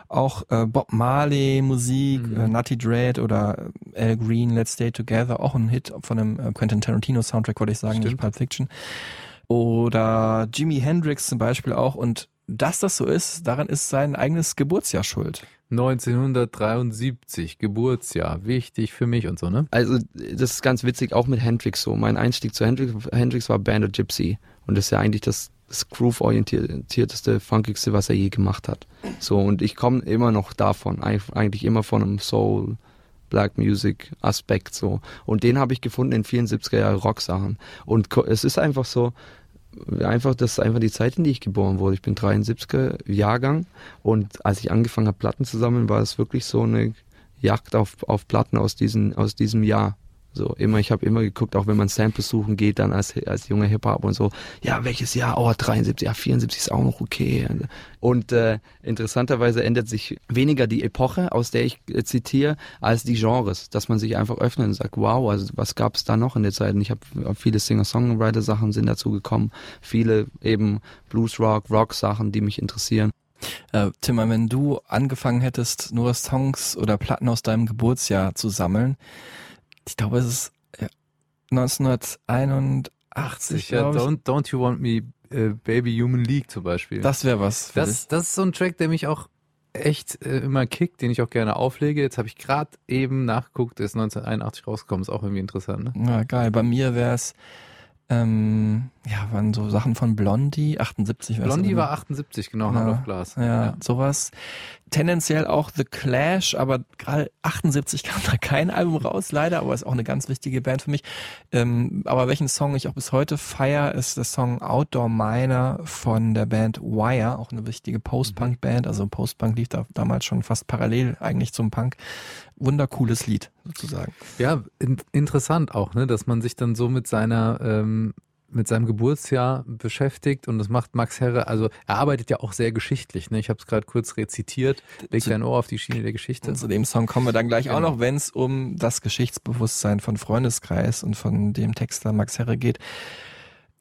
auch äh, Bob Marley Musik, äh, Nutty Dread oder Al Green, Let's Stay Together, auch ein Hit von einem äh, Quentin Tarantino Soundtrack, wollte ich sagen, nicht Pulp Fiction. Oder Jimi Hendrix zum Beispiel auch. Und dass das so ist, daran ist sein eigenes Geburtsjahr schuld. 1973, Geburtsjahr, wichtig für mich und so, ne? Also das ist ganz witzig, auch mit Hendrix so. Mein Einstieg zu Hendrix, Hendrix war Band of Gypsy und das ist ja eigentlich das, das groove-orientierteste, funkigste, was er je gemacht hat. So und ich komme immer noch davon, eigentlich immer von einem Soul, Black Music Aspekt so. Und den habe ich gefunden in vielen 70er Jahre Rock-Sachen. Und es ist einfach so, einfach, das ist einfach die Zeit, in die ich geboren wurde. Ich bin 73er Jahrgang und als ich angefangen habe, Platten zu sammeln, war es wirklich so eine Jagd auf, auf Platten aus, diesen, aus diesem Jahr. So, immer, ich habe immer geguckt, auch wenn man Samples suchen geht, dann als, als junger Hip-Hop und so, ja, welches Jahr? Oh, 73, ja, 74 ist auch noch okay. Und äh, interessanterweise ändert sich weniger die Epoche, aus der ich äh, zitiere, als die Genres, dass man sich einfach öffnet und sagt, wow, also was gab es da noch in der Zeit? Und ich habe viele Singer-Songwriter-Sachen sind dazu gekommen, viele eben Blues-Rock, Rock-Sachen, die mich interessieren. Äh, Tim, wenn du angefangen hättest, nur Songs oder Platten aus deinem Geburtsjahr zu sammeln, ich glaube, es ist ja, 1981. Ja, don't, don't You Want Me äh, Baby Human League zum Beispiel. Das wäre was. für dich. Das, das ist so ein Track, der mich auch echt äh, immer kickt, den ich auch gerne auflege. Jetzt habe ich gerade eben nachgeguckt, der ist 1981 rausgekommen, ist auch irgendwie interessant. Ne? Ja, geil. Bei mir wäre es Ähm, ja, waren so Sachen von Blondie, 78. weißt du, Blondie war 78, genau, Hand of Glass. Ja, sowas. Tendenziell auch The Clash, aber gerade 78 kam da kein Album raus, leider, aber ist auch eine ganz wichtige Band für mich. Ähm, aber welchen Song ich auch bis heute feier, ist der Song Outdoor Miner von der Band Wire, auch eine wichtige Post-Punk-Band. Also Post-Punk lief da damals schon fast parallel eigentlich zum Punk. Wundercooles Lied, sozusagen. Ja, in, interessant auch, ne, dass man sich dann so mit seiner ähm, mit seinem Geburtsjahr beschäftigt und das macht Max Herre, also er arbeitet ja auch sehr geschichtlich, ne? Ich habe es gerade kurz rezitiert, legt dein Ohr auf die Schiene der Geschichte. Zu dem Song kommen wir dann gleich auch Genau. noch, wenn es um das Geschichtsbewusstsein von Freundeskreis und von dem Texter Max Herre geht.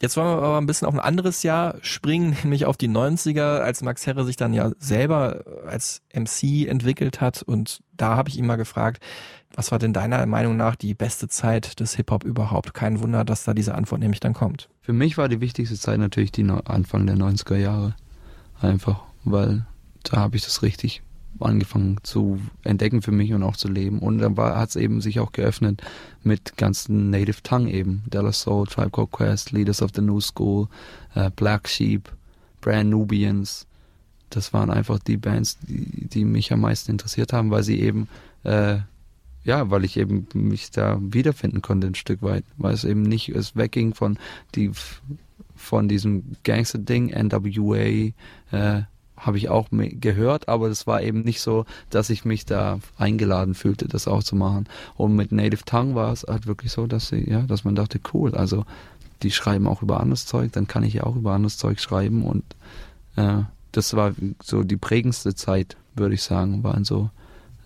Jetzt wollen wir aber ein bisschen auf ein anderes Jahr springen, (laughs) nämlich auf die 90er, als Max Herre sich dann ja selber als MC entwickelt hat. Und da habe ich ihn mal gefragt, was war denn deiner Meinung nach die beste Zeit des Hip-Hop überhaupt? Kein Wunder, dass da diese Antwort nämlich dann kommt. Für mich war die wichtigste Zeit natürlich die Anfang der 90er Jahre. Einfach, weil da habe ich das richtig angefangen zu entdecken für mich und auch zu leben. Und dann hat es eben sich auch geöffnet mit ganzen Native Tongue eben. Della Soul, Tribe Called Quest, Leaders of the New School, äh, Black Sheep, Brand Nubians. Das waren einfach die Bands, die, die mich am meisten interessiert haben, weil sie eben äh, ja, weil ich eben mich da wiederfinden konnte ein Stück weit, weil es eben nicht es wegging von die von diesem Gangster-Ding, NWA, äh, habe ich auch gehört, aber das war eben nicht so, dass ich mich da eingeladen fühlte, das auch zu machen. Und mit Native Tongue war es halt wirklich so, dass sie, ja, dass man dachte, cool, also die schreiben auch über anderes Zeug, dann kann ich ja auch über anderes Zeug schreiben und äh, das war so die prägendste Zeit, würde ich sagen, waren so,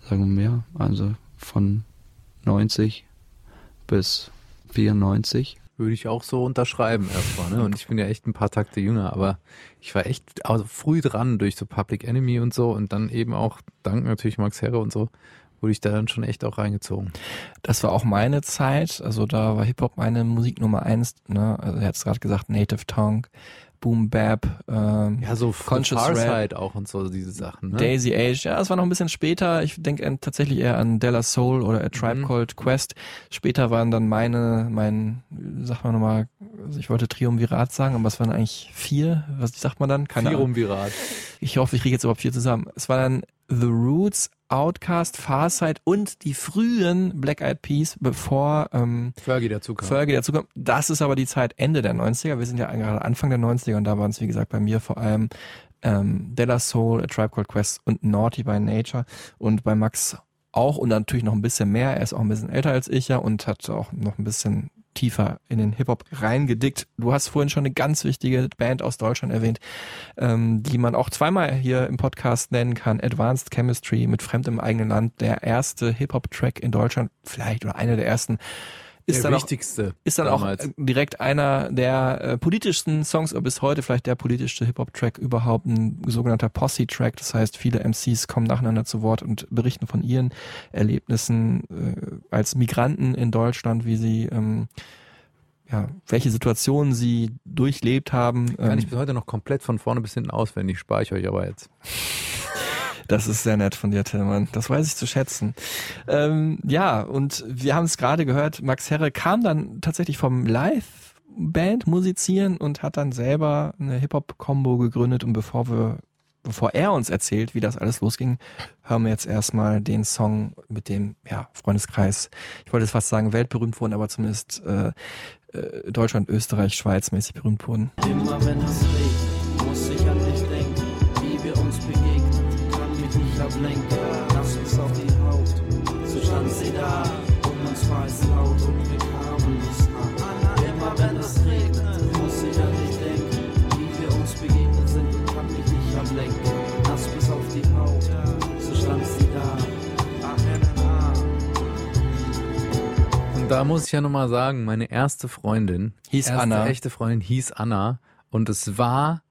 sagen wir mehr, also von 90 bis 94. Würde ich auch so unterschreiben erstmal, ne? Und ich bin ja echt ein paar Takte jünger, aber ich war echt also früh dran durch so Public Enemy und so und dann eben auch dank natürlich Max Herre und so wurde ich da dann schon echt auch reingezogen. Das war auch meine Zeit. Also da war Hip-Hop meine Musik Nummer eins. Ne? Also er hat es gerade gesagt, Native Tongue, Boom Bap, ähm, Ja, so Conscious Rap. Auch und so diese Sachen, ne? Daisy Age, ja, das war noch ein bisschen später. Ich denke an- tatsächlich eher an Della Soul oder A Tribe Mhm. Called Quest. Später waren dann meine, mein, sag mal nochmal, also ich wollte Triumvirat sagen, aber es waren eigentlich vier. Was sagt man dann? Keine Ahnung. Triumvirat. Ich hoffe, ich kriege jetzt überhaupt vier zusammen. Es waren The Roots, Outcast, Farsight und die frühen Black Eyed Peas, bevor ähm, Fergie dazu kam. Fergie dazu kam. Das ist aber die Zeit Ende der 90er. Wir sind ja gerade Anfang der 90er und da waren es, wie gesagt, bei mir vor allem ähm, Della Soul, A Tribe Called Quest und Naughty by Nature und bei Max auch und natürlich noch ein bisschen mehr. Er ist auch ein bisschen älter als ich ja und hat auch noch ein bisschen tiefer in den Hip-Hop reingedickt. Du hast vorhin schon eine ganz wichtige Band aus Deutschland erwähnt, ähm, die man auch zweimal hier im Podcast nennen kann. Advanced Chemistry mit Fremd im eigenen Land. Der erste Hip-Hop-Track in Deutschland, vielleicht oder einer der ersten. Ist Der dann wichtigste Auch, ist dann damals. auch direkt einer der äh, politischsten Songs, oder bis heute vielleicht der politischste Hip-Hop-Track überhaupt, ein sogenannter Posse-Track. Das heißt, viele MCs kommen nacheinander zu Wort und berichten von ihren Erlebnissen äh, als Migranten in Deutschland, wie sie ähm, ja, welche Situationen sie durchlebt haben. Kann Ähm, ich bis heute noch komplett von vorne bis hinten auswendig, spare ich euch aber jetzt. Das ist sehr nett von dir, Tillmann. Das weiß ich zu schätzen. Ähm, ja, und wir haben es gerade gehört, Max Herre kam dann tatsächlich vom Live-Band musizieren und hat dann selber eine Hip-Hop-Combo gegründet. Und bevor wir, bevor er uns erzählt, wie das alles losging, hören wir jetzt erstmal den Song mit dem ja, Freundeskreis. Ich wollte jetzt fast sagen, weltberühmt wurden, aber zumindest äh, äh, Deutschland, Österreich, Schweiz mäßig berühmt wurden. Immer wenn es regnet, muss ich an ablenken, nass bis auf die Haut. So stand sie da, und uns war es laut und wir kamen nicht an. Immer wenn es regnet, muss ich an dich denken, wie wir uns begegnet sind und kann mich nicht ablenken, nass bis auf die Haut. So stand sie da. Und da muss ich ja nochmal sagen, meine erste Freundin, Hieß erste Anna. echte Freundin hieß Anna und es war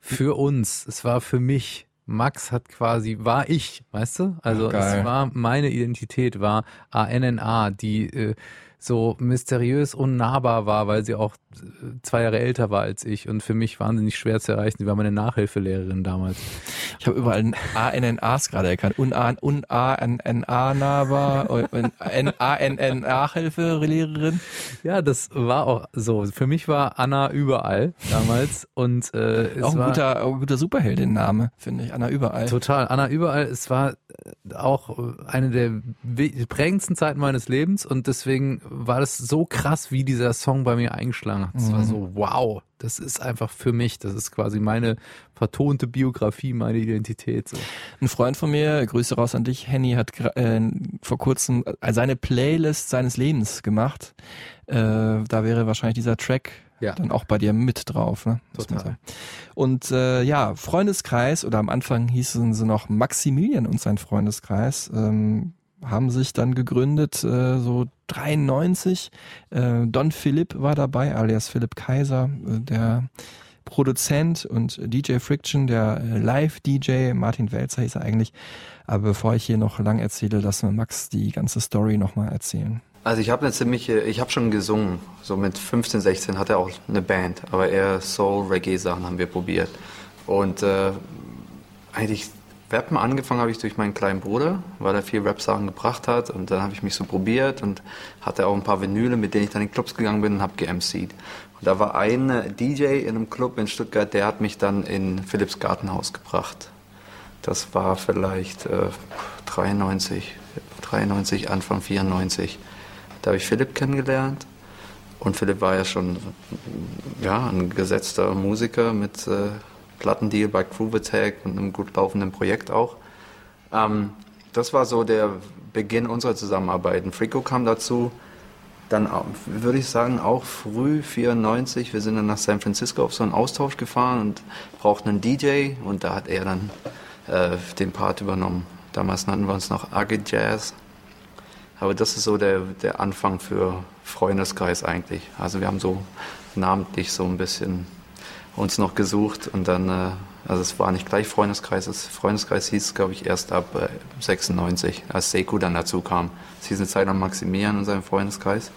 für uns, es war für mich. Max hat quasi, war ich, weißt du? Also Ach, es war meine Identität, war ANNA, die äh, so mysteriös unnahbar war, weil sie auch äh, zwei Jahre älter war als ich und für mich wahnsinnig schwer zu erreichen. Sie war meine Nachhilfelehrerin damals. Ich habe überall ANNAs gerade erkannt. Un-A-N-N-A-Nahbar, N-A-N-N-Nachhilfelehrerin. Ja, das war auch so. Für mich war Anna überall damals und äh, es auch ein war guter, auch ein guter Superheldin-Name, finde ich. Anna überall. Total, Anna überall. Es war äh, auch äh, eine der prägendsten Zeiten meines Lebens und deswegen war das so krass, wie dieser Song bei mir eingeschlagen hat. Es war Mhm. so, wow, das ist einfach für mich, das ist quasi meine vertonte Biografie, meine Identität. So. Ein Freund von mir, Grüße raus an dich, Henny, hat äh, vor kurzem äh, seine Playlist seines Lebens gemacht. Äh, da wäre wahrscheinlich dieser Track Ja. dann auch bei dir mit drauf. Ne? Total. Und äh, ja, Freundeskreis oder am Anfang hießen sie noch Maximilian und sein Freundeskreis. Ähm, haben sich dann gegründet, äh, so 93. Äh, Don Philipp war dabei, alias Philipp Kaiser, äh, der Produzent und DJ Friction, der äh, Live-DJ, Martin Welzer hieß er eigentlich. Aber bevor ich hier noch lang erzähle, lassen wir Max die ganze Story nochmal erzählen. Also ich habe eine ziemliche, ich habe schon gesungen. So mit 15, 16 hatte er auch eine Band, aber eher Soul, Reggae-Sachen haben wir probiert. Und äh, eigentlich Rappen angefangen habe ich durch meinen kleinen Bruder, weil er viel Rap-Sachen gebracht hat. Und dann habe ich mich so probiert und hatte auch ein paar Vinyle, mit denen ich dann in Clubs gegangen bin und habe geMC'd. Und da war ein äh, DJ in einem Club in Stuttgart, der hat mich dann in Philips Gartenhaus gebracht. Das war vielleicht äh, 93, 93, Anfang 94. Da habe ich Philipp kennengelernt. Und Philipp war ja schon ja, ein gesetzter Musiker mit äh, Plattendeal bei Groove Attack und einem gut laufenden Projekt auch. Ähm, das war so der Beginn unserer Zusammenarbeit. Frico kam dazu, dann würde ich sagen auch früh 94. Wir sind dann nach San Francisco auf so einen Austausch gefahren und brauchten einen DJ und da hat er dann äh, den Part übernommen. Damals nannten wir uns noch Agit Jazz. Aber das ist so der, der Anfang für Freundeskreis eigentlich. Also wir haben so namentlich so ein bisschen uns noch gesucht und dann, äh, also es war nicht gleich Freundeskreis, das Freundeskreis hieß, glaube ich, erst ab äh, 96, als Seku dann dazu kam. Es hieß eine Zeit lang Maximilian in seinem Freundeskreis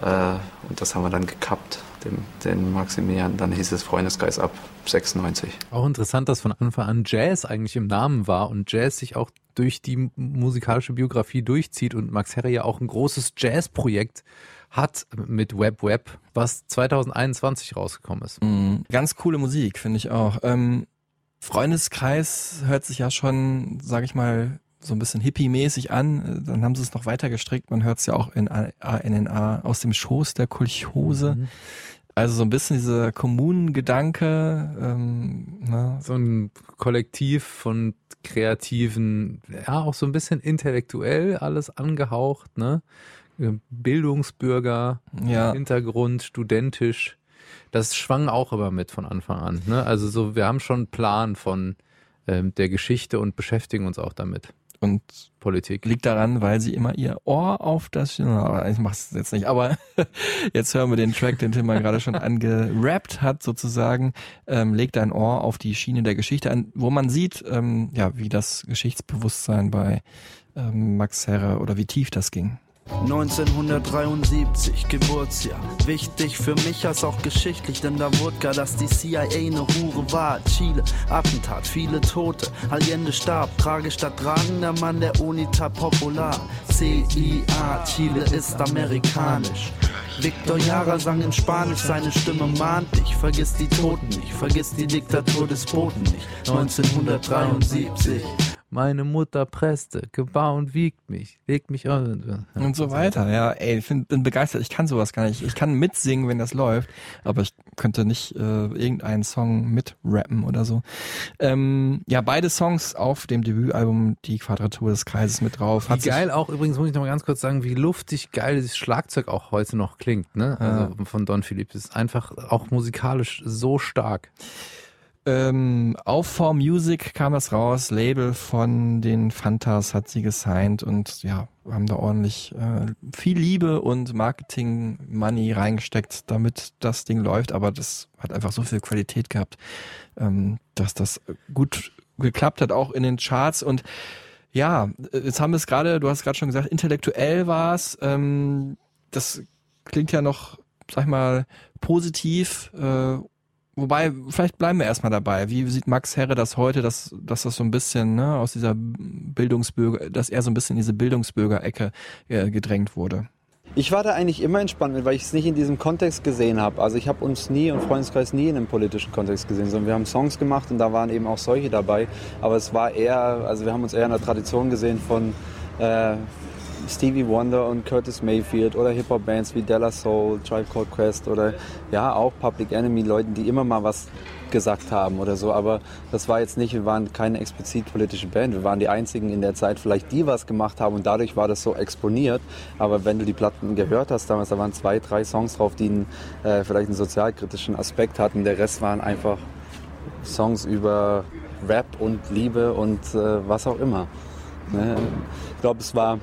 äh, und das haben wir dann gekappt, den, den Maximilian. Dann hieß es Freundeskreis ab 96. Auch interessant, dass von Anfang an Jazz eigentlich im Namen war und Jazz sich auch durch die musikalische Biografie durchzieht und Max Herre ja auch ein großes Jazzprojekt hat mit Web Web, was 2021 rausgekommen ist. Mhm. Ganz coole Musik, finde ich auch. Ähm, Freundeskreis hört sich ja schon, sage ich mal, so ein bisschen hippie-mäßig an. Dann haben sie es noch weiter gestrickt. Man hört es ja auch in ANNA aus dem Schoß der Kolchose. Mhm. Also so ein bisschen dieser Kommunengedanke. Ähm, ne? So ein Kollektiv von kreativen, ja, auch so ein bisschen intellektuell alles angehaucht, ne? Bildungsbürger, Ja. Hintergrund, studentisch. Das schwang auch immer mit von Anfang an. Ne? Also so, wir haben schon einen Plan von ähm, der Geschichte und beschäftigen uns auch damit. Und Politik. liegt daran, weil sie immer ihr Ohr auf das. Na, Ich mach's jetzt nicht, aber (laughs) jetzt hören wir den Track, den Tim gerade schon angerappt hat, sozusagen. Ähm, legt ein Ohr auf die Schiene der Geschichte an, wo man sieht, ähm, ja, wie das Geschichtsbewusstsein bei ähm, Max Herre oder wie tief das ging. 1973, Geburtsjahr. Wichtig für mich als auch geschichtlich, denn da wurde klar, dass die CIA eine Hure war. Chile, Attentat, viele Tote. Allende starb, tragisch statt tragender Mann der Unita Popular. CIA, Chile ist amerikanisch. Victor Jara sang in Spanisch, seine Stimme mahnt dich. Vergiss die Toten nicht, vergiss die Diktatur des Boten nicht. 1973. Meine Mutter presste, gebar und wiegt mich, legt mich an. Und so weiter, ja, ey, ich find, bin begeistert. Ich kann sowas gar nicht. Ich kann mitsingen, wenn das läuft, aber ich könnte nicht äh, irgendeinen Song mitrappen oder so. Ähm, ja, beide Songs auf dem Debütalbum Die Quadratur des Kreises mit drauf. Wie geil auch, übrigens muss ich noch mal ganz kurz sagen, wie luftig geil dieses Schlagzeug auch heute noch klingt, ne? Also von Don Philipp. Ist einfach auch musikalisch so stark. Ähm, auf For Music kam das raus, Label von den Fantas hat sie gesigned und ja, haben da ordentlich äh, viel Liebe und Marketing Money reingesteckt, damit das Ding läuft, aber das hat einfach so viel Qualität gehabt, ähm, dass das gut geklappt hat, auch in den Charts. Und ja, jetzt haben wir es gerade, du hast gerade schon gesagt, intellektuell war es, ähm, das klingt ja noch, sag ich mal, positiv. Äh, wobei, vielleicht bleiben wir erstmal dabei. Wie sieht Max Herre das heute, dass, dass das so ein bisschen ne, aus dieser Bildungsbürger, dass er so ein bisschen in diese Bildungsbürgerecke äh, gedrängt wurde? Ich war da eigentlich immer entspannt mit, weil ich es nicht in diesem Kontext gesehen habe. Also ich habe uns nie und Freundeskreis nie in einem politischen Kontext gesehen, sondern wir haben Songs gemacht und da waren eben auch solche dabei. Aber es war eher, also wir haben uns eher in der Tradition gesehen von äh, Stevie Wonder und Curtis Mayfield oder Hip-Hop-Bands wie Della Soul, Tribe Called Quest oder ja auch Public Enemy, Leuten, die immer mal was gesagt haben oder so. Aber das war jetzt nicht, wir waren keine explizit politische Band. Wir waren die einzigen in der Zeit vielleicht, die was gemacht haben und dadurch war das so exponiert. Aber wenn du die Platten gehört hast damals, da waren zwei, drei Songs drauf, die einen, äh, vielleicht einen sozialkritischen Aspekt hatten. Der Rest waren einfach Songs über Rap und Liebe und äh, was auch immer. Ne? Ich glaube, es war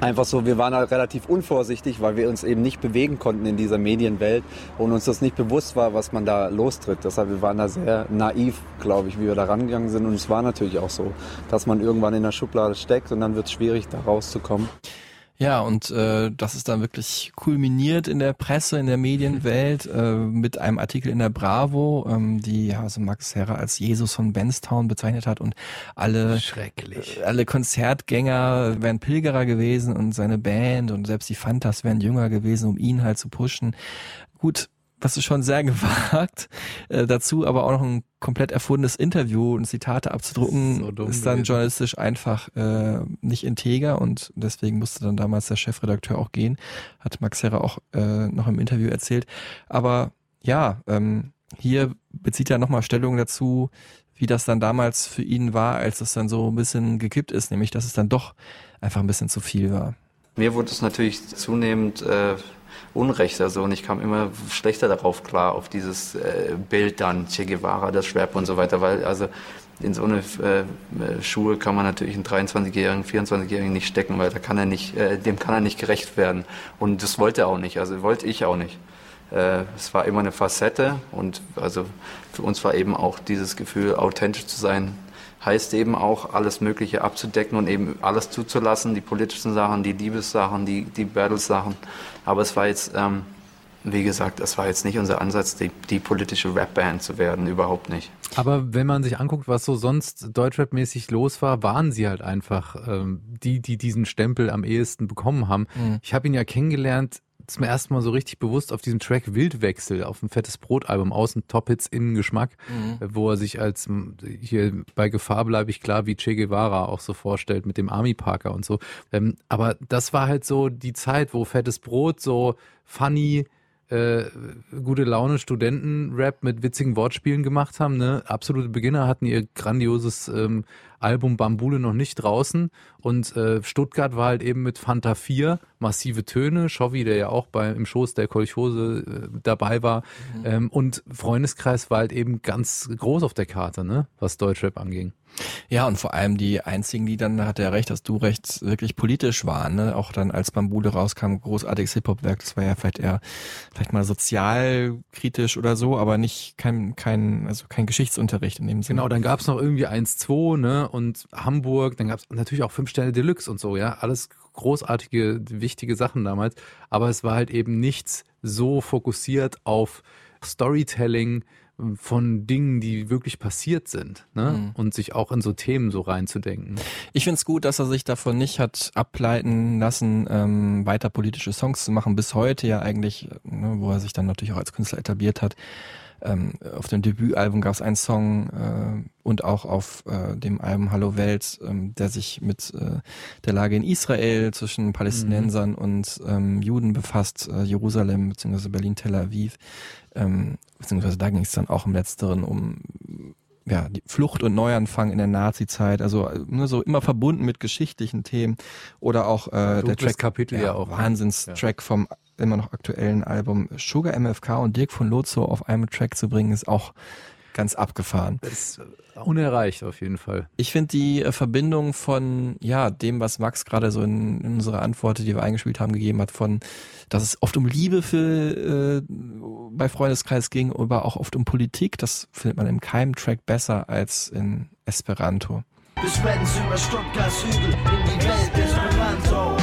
einfach so, wir waren halt relativ unvorsichtig, weil wir uns eben nicht bewegen konnten in dieser Medienwelt und uns das nicht bewusst war, was man da lostritt. Deshalb, wir waren da sehr naiv, glaube ich, wie wir da rangegangen sind. Und es war natürlich auch so, dass man irgendwann in der Schublade steckt und dann wird es schwierig, da rauszukommen. Ja, und äh, das ist dann wirklich kulminiert in der Presse, in der Medienwelt (laughs) äh, mit einem Artikel in der Bravo, ähm, die ja, also Max Herrer als Jesus von Benstown bezeichnet hat und alle Schrecklich. Äh, alle Konzertgänger wären Pilgerer gewesen und seine Band und selbst die Fantas wären jünger gewesen, um ihn halt zu pushen. Gut, das ist schon sehr (laughs) gewagt. Äh, dazu aber auch noch ein komplett erfundenes Interview und Zitate abzudrucken, so ist dann gewesen. journalistisch einfach äh, nicht integer und deswegen musste dann damals der Chefredakteur auch gehen, hat Max Herrer auch äh, noch im Interview erzählt. Aber ja, ähm, hier bezieht er nochmal Stellung dazu, wie das dann damals für ihn war, als es dann so ein bisschen gekippt ist, nämlich dass es dann doch einfach ein bisschen zu viel war. Mir wurde es natürlich zunehmend äh, Unrecht. Also und ich kam immer schlechter darauf klar, auf dieses äh, Bild dann, Che Guevara, das Schwert und so weiter, weil also in so eine äh, Schuhe kann man natürlich einen 23-Jährigen, 24-Jährigen nicht stecken, weil da kann er nicht, äh, dem kann er nicht gerecht werden. Und das wollte er auch nicht, also wollte ich auch nicht. Äh, es war immer eine Facette und also für uns war eben auch dieses Gefühl, authentisch zu sein, heißt eben auch, alles Mögliche abzudecken und eben alles zuzulassen, die politischen Sachen, die Liebessachen, die, die Battles-Sachen. Aber es war jetzt, ähm, wie gesagt, es war jetzt nicht unser Ansatz, die, die politische Rap-Band zu werden, überhaupt nicht. Aber wenn man sich anguckt, was so sonst Deutschrap-mäßig los war, waren sie halt einfach ähm, die, die diesen Stempel am ehesten bekommen haben. Mhm. Ich habe ihn ja kennengelernt zum ersten Mal so richtig bewusst auf diesem Track Wildwechsel auf dem Fettes Brot Album außen Top Hits innen Geschmack, mhm. wo er sich als hier bei Gefahr bleibe ich klar wie Che Guevara auch so vorstellt mit dem Army Parker und so. Ähm, aber das war halt so die Zeit, wo Fettes Brot so funny äh, gute Laune Studenten-Rap mit witzigen Wortspielen gemacht haben. Ne? Absolute Beginner hatten ihr grandioses ähm, Album Bambule noch nicht draußen und äh, Stuttgart war halt eben mit Fanta 4, massive Töne, Schovi, der ja auch bei, im Schoß der Kolchose äh, dabei war mhm. ähm, und Freundeskreis war halt eben ganz groß auf der Karte, ne? was Deutschrap anging. Ja, und vor allem die einzigen, die dann, da hat er recht, dass du recht wirklich politisch waren, ne? Auch dann als Bambule rauskam, großartiges Hip-Hop-Werk, das war ja vielleicht eher, vielleicht mal sozialkritisch oder so, aber nicht kein, kein, also kein Geschichtsunterricht in dem Sinne. Genau, dann gab's noch irgendwie 1-2, ne? Und Hamburg, dann gab's natürlich auch fünf Sterne Deluxe und so, ja. Alles großartige, wichtige Sachen damals. Aber es war halt eben nichts so fokussiert auf Storytelling, von Dingen, die wirklich passiert sind, ne? Mhm. Und sich auch in so Themen so reinzudenken. Ich finde es gut, dass er sich davon nicht hat ableiten lassen, ähm, weiter politische Songs zu machen, bis heute ja eigentlich, ne, wo er sich dann natürlich auch als Künstler etabliert hat. Ähm, auf dem Debütalbum gab es einen Song äh, und auch auf äh, dem Album Hallo Welt, ähm, der sich mit äh, der Lage in Israel zwischen Palästinensern mhm. und ähm, Juden befasst, äh, Jerusalem bzw. Berlin-Tel Aviv. Ähm, beziehungsweise da ging es dann auch im letzteren um ja, die Flucht und Neuanfang in der Nazi-Zeit, also nur so immer verbunden mit geschichtlichen Themen oder auch äh, der Track Kapitel ja, ja auch ne? Wahnsinns-Track ja. vom immer noch aktuellen Album Sugar MFK und Dirk von Lozo auf einem Track zu bringen, ist auch ganz abgefahren. Das ist unerreicht auf jeden Fall. Ich finde die äh, Verbindung von ja dem, was Max gerade so in, in unserer Antwort, die wir eingespielt haben, gegeben hat, von dass es oft um Liebe für äh, bei Freundeskreis ging, aber auch oft um Politik. Das findet man in keinem Track besser als in Esperanto. Wir über Stuttgarts Hügel in die Welt Esperanto.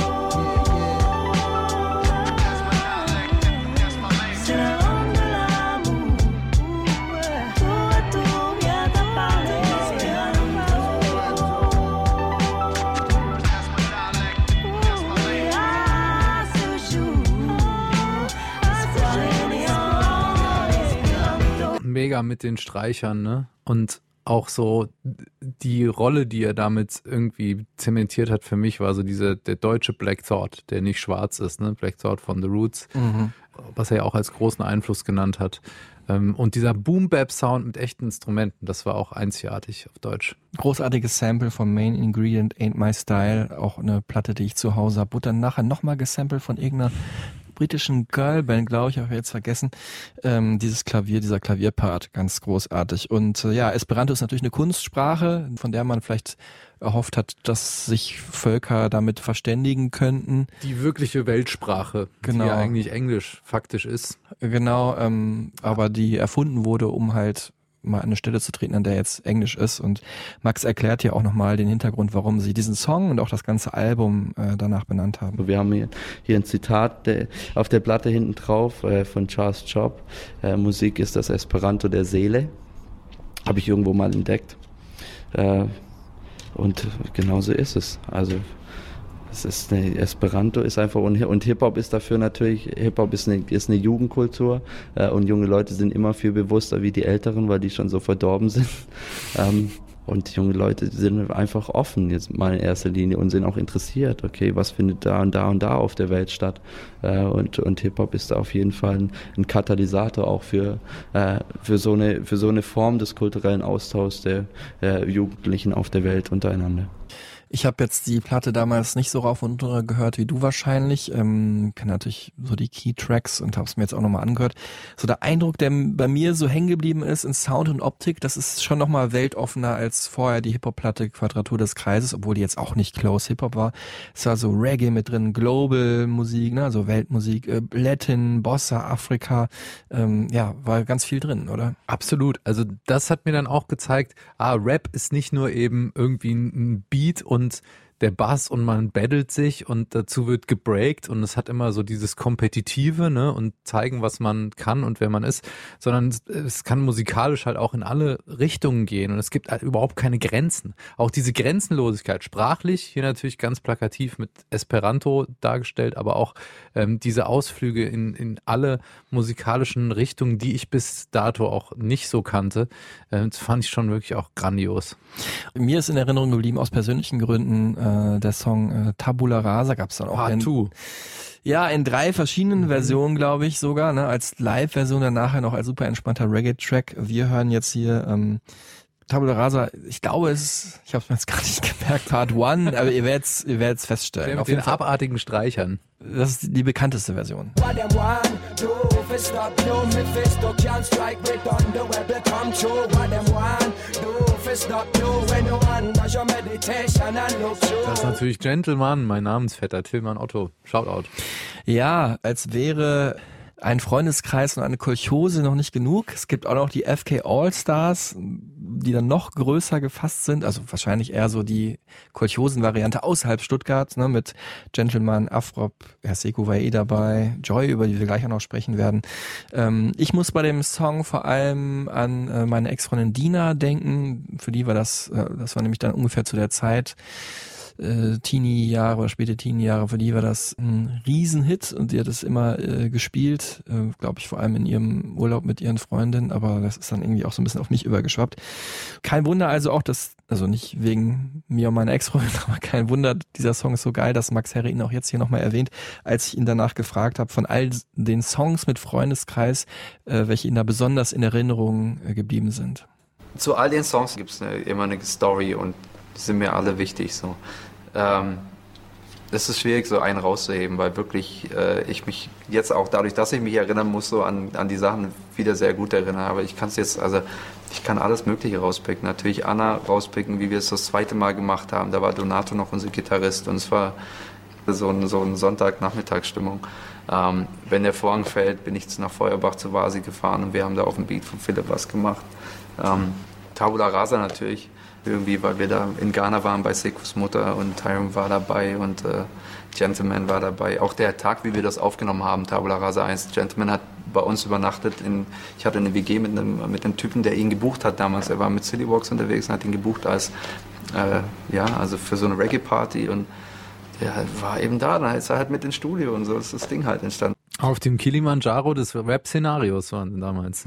Mega mit den Streichern, ne? Und auch so die Rolle, die er damit irgendwie zementiert hat für mich, war so dieser der deutsche Black Thought, der nicht schwarz ist, ne? Black Thought von The Roots, Mhm. was er ja auch als großen Einfluss genannt hat. Ähm, Und dieser Boom-Bap-Sound mit echten Instrumenten, das war auch einzigartig auf Deutsch. Großartiges Sample von Main Ingredient Ain't My Style, auch eine Platte, die ich zu Hause habe. Wurde dann nachher nochmal gesampelt von irgendeiner britischen Girlband, glaube ich, habe ich jetzt vergessen. Ähm, dieses Klavier, dieser Klavierpart, ganz großartig. Und äh, ja, Esperanto ist natürlich eine Kunstsprache, von der man vielleicht erhofft hat, dass sich Völker damit verständigen könnten. Die wirkliche Weltsprache, Genau. die ja eigentlich Englisch faktisch ist. Genau, ähm, aber die erfunden wurde, um halt mal an eine Stelle zu treten, an der jetzt Englisch ist. Und Max erklärt ja auch nochmal den Hintergrund, warum sie diesen Song und auch das ganze Album äh, danach benannt haben. Wir haben hier, hier ein Zitat der, auf der Platte hinten drauf äh, von Charles Job. Äh, Musik ist das Esperanto der Seele. Habe ich irgendwo mal entdeckt. Äh, und genauso ist es. Also es ist eine, Esperanto ist einfach und, und Hip-Hop ist dafür natürlich, Hip-Hop ist eine, ist eine Jugendkultur äh, und junge Leute sind immer viel bewusster wie die Älteren, weil die schon so verdorben sind. (laughs) Ähm, und junge Leute sind einfach offen jetzt mal in erster Linie und sind auch interessiert, okay, was findet da und da und da auf der Welt statt. Äh, und und Hip-Hop ist da auf jeden Fall ein, ein Katalysator auch für, äh, für, so eine, für so eine Form des kulturellen Austauschs der äh, Jugendlichen auf der Welt untereinander. Ich habe jetzt die Platte damals nicht so rauf und runter gehört wie du wahrscheinlich. Ähm, kenne natürlich so die Key Tracks und habe es mir jetzt auch nochmal angehört. So der Eindruck, der bei mir so hängen geblieben ist in Sound und Optik, das ist schon nochmal weltoffener als vorher die Hip-Hop-Platte Quadratur des Kreises, obwohl die jetzt auch nicht Close Hip-Hop war. Es war so Reggae mit drin, Global-Musik, ne, also Weltmusik, äh, Latin, Bossa, Afrika. Ähm, ja, war ganz viel drin, oder? Absolut. Also das hat mir dann auch gezeigt, ah, Rap ist nicht nur eben irgendwie ein Beat und und der Bass und man battelt sich und dazu wird gebreakt und es hat immer so dieses Kompetitive, ne, und zeigen, was man kann und wer man ist, sondern es, kann musikalisch halt auch in alle Richtungen gehen und es gibt halt überhaupt keine Grenzen. Auch diese Grenzenlosigkeit, sprachlich, hier natürlich ganz plakativ mit Esperanto dargestellt, aber auch ähm, diese Ausflüge in, in alle musikalischen Richtungen, die ich bis dato auch nicht so kannte, äh, das fand ich schon wirklich auch grandios. Mir ist in Erinnerung geblieben aus persönlichen Gründen äh, der Song äh, Tabula Rasa gab es dann auch. Part in, two. Ja, in drei verschiedenen Versionen, glaube ich sogar, ne? als Live-Version, dann nachher noch als super entspannter Reggae-Track. Wir hören jetzt hier ähm, Tabula Rasa, ich glaube es, ich habe es mir jetzt gar nicht gemerkt, Part One, aber ihr werdet ihr werdet's feststellen. Der mit den abartigen Streichern. Das ist die bekannteste Version. Das ist natürlich Gentleman, mein Namensvetter Tillmann Otto. Shoutout. Ja, als wäre ein Freundeskreis und eine Kolchose noch nicht genug. Es gibt auch noch die FK All-Stars, die dann noch größer gefasst sind. Also wahrscheinlich eher so die Kolchosen-Variante außerhalb Stuttgart, ne, mit Gentleman, Afrop, Herr Seko war eh dabei, Joy, über die wir gleich auch noch sprechen werden. Ähm, ich muss bei dem Song vor allem an äh, meine Ex-Freundin Dina denken. Für die war das, äh, das war nämlich dann ungefähr zu der Zeit, äh, Teenie-Jahre oder späte Teenie-Jahre, für die war das ein Riesenhit und die hat es immer äh, gespielt, äh, glaube ich vor allem in ihrem Urlaub mit ihren Freundinnen, aber das ist dann irgendwie auch so ein bisschen auf mich übergeschwappt. Kein Wunder also auch, dass, also nicht wegen mir und meiner Ex-Freundin, (laughs) aber kein Wunder, dieser Song ist so geil, dass Max Herre ihn auch jetzt hier nochmal erwähnt, als ich ihn danach gefragt habe, von all den Songs mit Freundeskreis, äh, welche Ihnen da besonders in Erinnerung äh, geblieben sind. Zu all den Songs gibt es eine, immer eine Story und sind mir alle wichtig. So. Ähm, es ist schwierig, so einen rauszuheben, weil wirklich äh, ich mich jetzt auch dadurch, dass ich mich erinnern muss, so an, an die Sachen wieder sehr gut erinnere. Aber ich kann es jetzt, also ich kann alles Mögliche rauspicken. Natürlich Anna rauspicken, wie wir es das zweite Mal gemacht haben. Da war Donato noch unser Gitarrist und es war so ein, so ein Sonntagnachmittagsstimmung. Ähm, wenn der Vorhang fällt, bin ich nach Feuerbach zu Vasi gefahren und wir haben da auf dem Beat von Philipp was gemacht. Ähm, Tabula Rasa natürlich, irgendwie, weil wir da in Ghana waren bei Sekos Mutter und Tyron war dabei und äh, Gentleman war dabei. Auch der Tag, wie wir das aufgenommen haben, Tabula Rasa 1. Gentleman hat bei uns übernachtet. In, ich hatte eine WG mit einem, mit einem Typen, der ihn gebucht hat damals. Er war mit City Walks unterwegs und hat ihn gebucht als, äh, ja, also für so eine Reggae-Party und der war eben da. Dann ist er halt mit ins Studio und so ist das Ding halt entstanden. Auf dem Kilimanjaro des Web-Szenarios waren damals.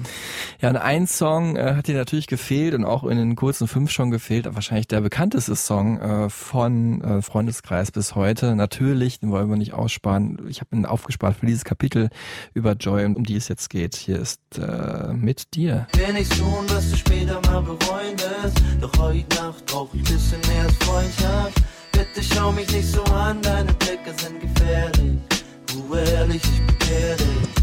Ja, und ein Song äh, hat dir natürlich gefehlt und auch in den kurzen fünf schon gefehlt, wahrscheinlich der bekannteste Song äh, von äh, Freundeskreis bis heute. Natürlich, den wollen wir nicht aussparen. Ich habe ihn aufgespart für dieses Kapitel über Joy, um die es jetzt geht. Hier ist äh, mit dir. Wenn ich schon, was du später mal bereuen wirst. Doch heute Nacht brauch ich bisschen mehr als Freundschaft. Bitte schau mich nicht so an, deine Blicke sind gefährlich. Du ehrlich, ich bekehr dich.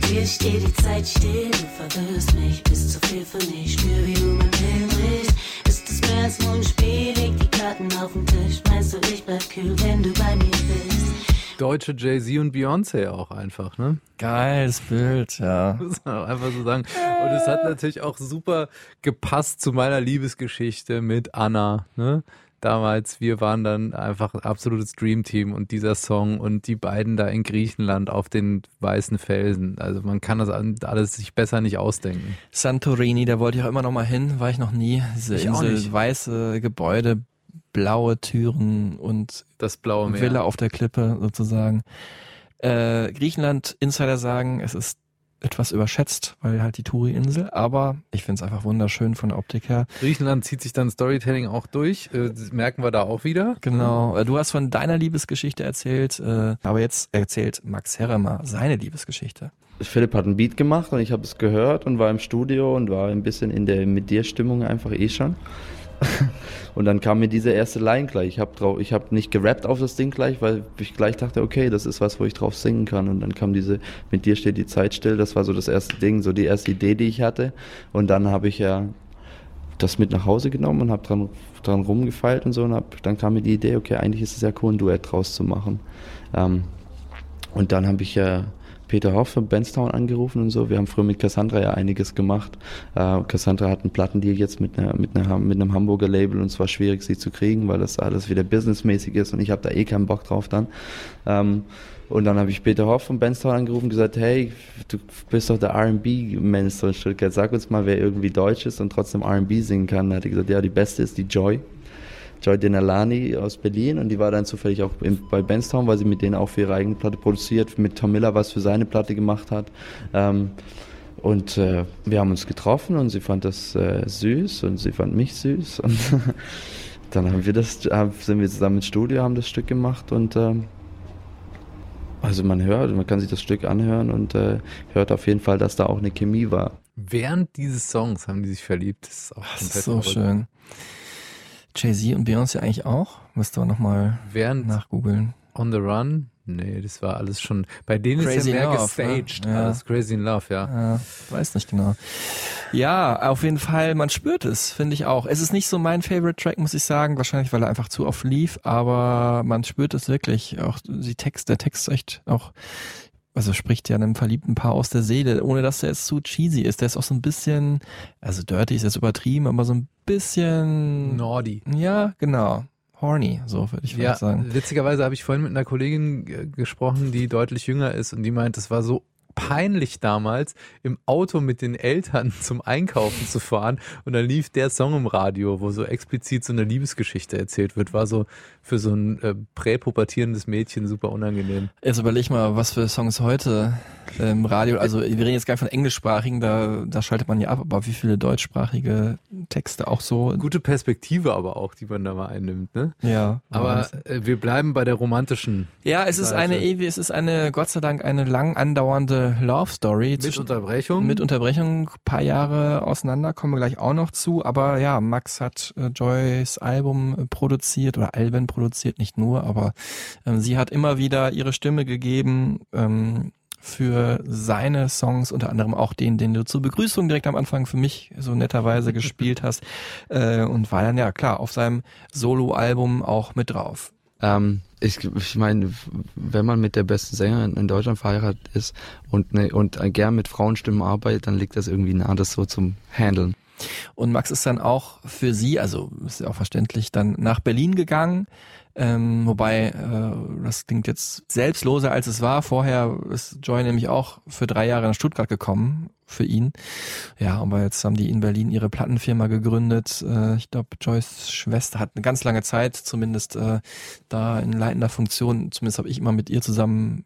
Dir steht die Zeit still, du verwirrst mich, bist zu viel für mich, spür wie du mein Leben brichst. Ist es mehr als nur ein Spiel, leg die Karten auf den Tisch, meinst du, ich bleib kühl, wenn du bei mir bist. Deutsche Jay-Z und Beyoncé auch einfach, ne? Geiles Bild, ja. (laughs) Muss man auch einfach so sagen. Und es hat natürlich auch super gepasst zu meiner Liebesgeschichte mit Anna, ne? Damals, wir waren dann einfach ein absolutes Dreamteam und dieser Song und die beiden da in Griechenland auf den weißen Felsen. Also man kann das alles sich besser nicht ausdenken. Santorini, da wollte ich auch immer noch mal hin, war ich noch nie. Diese Ich Insel, weiße Gebäude, blaue Türen und das blaue Meer. Villa auf der Klippe sozusagen. Äh, Griechenland, Insider sagen, es ist etwas überschätzt, weil halt die Touri-Insel, aber ich finde es einfach wunderschön von der Optik her. Griechenland zieht sich dann Storytelling auch durch, äh, das merken wir da auch wieder. Genau, äh, du hast von deiner Liebesgeschichte erzählt, äh, aber jetzt erzählt Max Herremer seine Liebesgeschichte. Philipp hat ein Beat gemacht und ich habe es gehört und war im Studio und war ein bisschen in der mit dir Stimmung einfach eh schon. (laughs) Und dann kam mir diese erste Line gleich. Ich habe ich habe nicht gerappt auf das Ding gleich, weil ich gleich dachte, okay, das ist was, wo ich drauf singen kann. Und dann kam diese, mit dir steht die Zeit still. Das war so das erste Ding, so die erste Idee, die ich hatte. Und dann habe ich ja das mit nach Hause genommen und habe dran, dran rumgefeilt und so. Und hab, dann kam mir die Idee, okay, eigentlich ist es ja cool, ein Duett draus zu machen. Ähm, und dann habe ich ja Peter Hoff von Benstown angerufen und so. Wir haben früher mit Cassandra ja einiges gemacht. Äh, Cassandra hat einen Plattendeal jetzt mit, einer, mit, einer, mit einem Hamburger Label und es war schwierig, sie zu kriegen, weil das alles wieder businessmäßig ist und ich habe da eh keinen Bock drauf dann. Ähm, und dann habe ich Peter Hoff von Benstown angerufen und gesagt, hey, du bist doch der R&B-Mensch in Stuttgart, sag uns mal, wer irgendwie Deutsch ist und trotzdem R&B singen kann. Dann hat er gesagt, ja, die Beste ist die Joy. Joy Denalani aus Berlin und die war dann zufällig auch bei Benstown, weil sie mit denen auch für ihre eigene Platte produziert, mit Tom Miller was für seine Platte gemacht hat. Ähm, und äh, wir haben uns getroffen und sie fand das äh, süß und sie fand mich süß. Und (laughs) dann haben wir das, sind wir zusammen ins Studio, haben das Stück gemacht und ähm, also man hört, man kann sich das Stück anhören und äh, hört auf jeden Fall, dass da auch eine Chemie war. Während dieses Songs haben die sich verliebt. Das ist auch Das ist so schön. Jay-Z und Beyoncé eigentlich auch? Müsst ihr nochmal Während nachgoogeln. On the Run? Nee, das war alles schon. Bei denen Crazy ist ja mehr Love, gestaged. ne? Ja. Alles Crazy in Love, ja. Ja, weiß nicht genau. Ja, auf jeden Fall, man spürt es, finde ich auch. Es ist nicht so mein Favorite Track, muss ich sagen, wahrscheinlich, weil er einfach zu oft lief, aber man spürt es wirklich. Auch die Text, der Text ist echt auch, also spricht ja einem verliebten Paar aus der Seele, ohne dass er jetzt zu cheesy ist. Der ist auch so ein bisschen, also dirty ist jetzt übertrieben, aber so ein bisschen. Naughty. Ja, genau. Horny, so würde ich Ja, sagen. witzigerweise habe ich vorhin mit einer Kollegin äh, gesprochen, die deutlich jünger ist und die meint, es war so peinlich damals, im Auto mit den Eltern (laughs) zum Einkaufen zu fahren und dann lief der Song im Radio, wo so explizit so eine Liebesgeschichte erzählt wird, war so für so ein äh, präpubertierendes Mädchen super unangenehm. Jetzt überleg mal, was für Songs heute im Radio, also wir reden jetzt gar nicht von englischsprachigen, da, da schaltet man ja ab, aber wie viele deutschsprachige Texte auch so. Gute Perspektive aber auch, die man da mal einnimmt, ne? Ja. Aber äh, wir bleiben bei der romantischen. Ja, es ist Seite. eine ewig, es ist eine, Gott sei Dank, eine lang andauernde Love Story. Mit Unterbrechung? Mit Unterbrechung, paar Jahre auseinander, kommen wir gleich auch noch zu. Aber ja, Max hat äh, Joys Album äh, produziert oder Alben produziert, nicht nur, aber ähm, sie hat immer wieder ihre Stimme gegeben ähm, für seine Songs, unter anderem auch den, den du zur Begrüßung direkt am Anfang für mich so netterweise (laughs) gespielt hast. Äh, und war dann ja klar auf seinem Solo-Album auch mit drauf. Ähm, ich ich meine, wenn man mit der besten Sängerin in Deutschland verheiratet ist und, ne, und gern mit Frauenstimmen arbeitet, dann liegt das irgendwie nah, das so zum Handeln. Und Max ist dann auch für sie, also ist ja auch verständlich, dann nach Berlin gegangen. Ähm, wobei, äh, das klingt jetzt selbstloser als es war. Vorher ist Joy nämlich auch für drei Jahre nach Stuttgart gekommen, für ihn. Ja, aber jetzt haben die in Berlin ihre Plattenfirma gegründet. Äh, ich glaube, Joys Schwester hat eine ganz lange Zeit, zumindest äh, da in leitender Funktion, zumindest habe ich immer mit ihr zusammen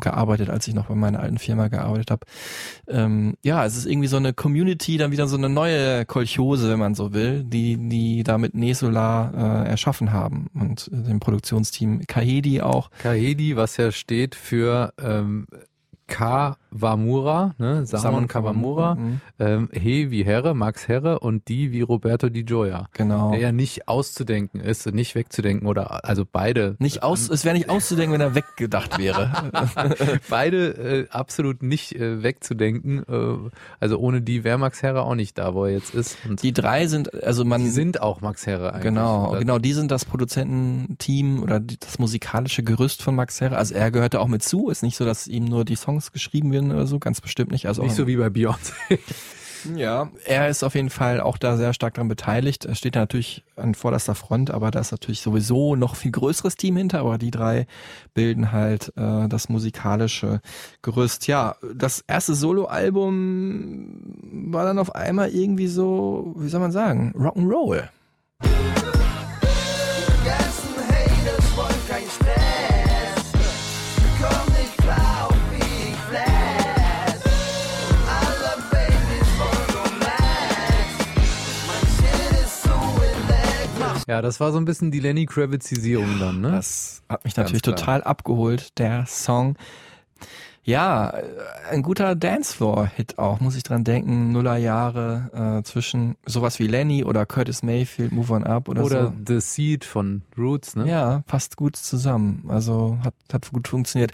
gearbeitet, als ich noch bei meiner alten Firma gearbeitet habe. Ähm, ja, es ist irgendwie so eine Community, dann wieder so eine neue Kolchose, wenn man so will, die die da mit Nesolar äh, erschaffen haben und äh, dem Produktionsteam Kahedi auch. Kahedi, was ja steht für ähm, Kawamura, ne? Samon Samon Kawamura, mhm. ähm, He wie Herre, Max Herre und die wie Roberto Di Gioia. Genau. Der ja nicht auszudenken ist, nicht wegzudenken oder also beide. Nicht aus, es wäre nicht auszudenken, wenn er weggedacht wäre. (laughs) beide äh, absolut nicht äh, wegzudenken. Äh, also ohne die wäre Max Herre auch nicht da, wo er jetzt ist. Und die drei sind, also man. Die sind auch Max Herre eigentlich. Genau, oder? genau, die sind das Produzententeam oder das musikalische Gerüst von Max Herre. Also er gehörte auch mit zu. Ist nicht so, dass ihm nur die Songs geschrieben werden oder so, ganz bestimmt nicht. Also Nicht so wie bei Beyoncé. (laughs) Ja, er ist auf jeden Fall auch da sehr stark daran beteiligt. Er steht natürlich an vorderster Front, aber da ist natürlich sowieso noch viel größeres Team hinter, aber die drei bilden halt äh, das musikalische Gerüst. Ja, das erste Soloalbum war dann auf einmal irgendwie so, wie soll man sagen, Rock'n'Roll. ganzen Ja, das war so ein bisschen die Lenny Kravitzisierung dann, ne? Das hat mich natürlich total abgeholt, der Song. Ja, äh, ein guter Dancefloor-Hit auch, muss ich dran denken. Nullerjahre äh, zwischen sowas wie Lenny oder Curtis Mayfield, Move On Up oder, Oder so. The Seed von Roots, ne? Ja, passt gut zusammen. Also hat, hat gut funktioniert.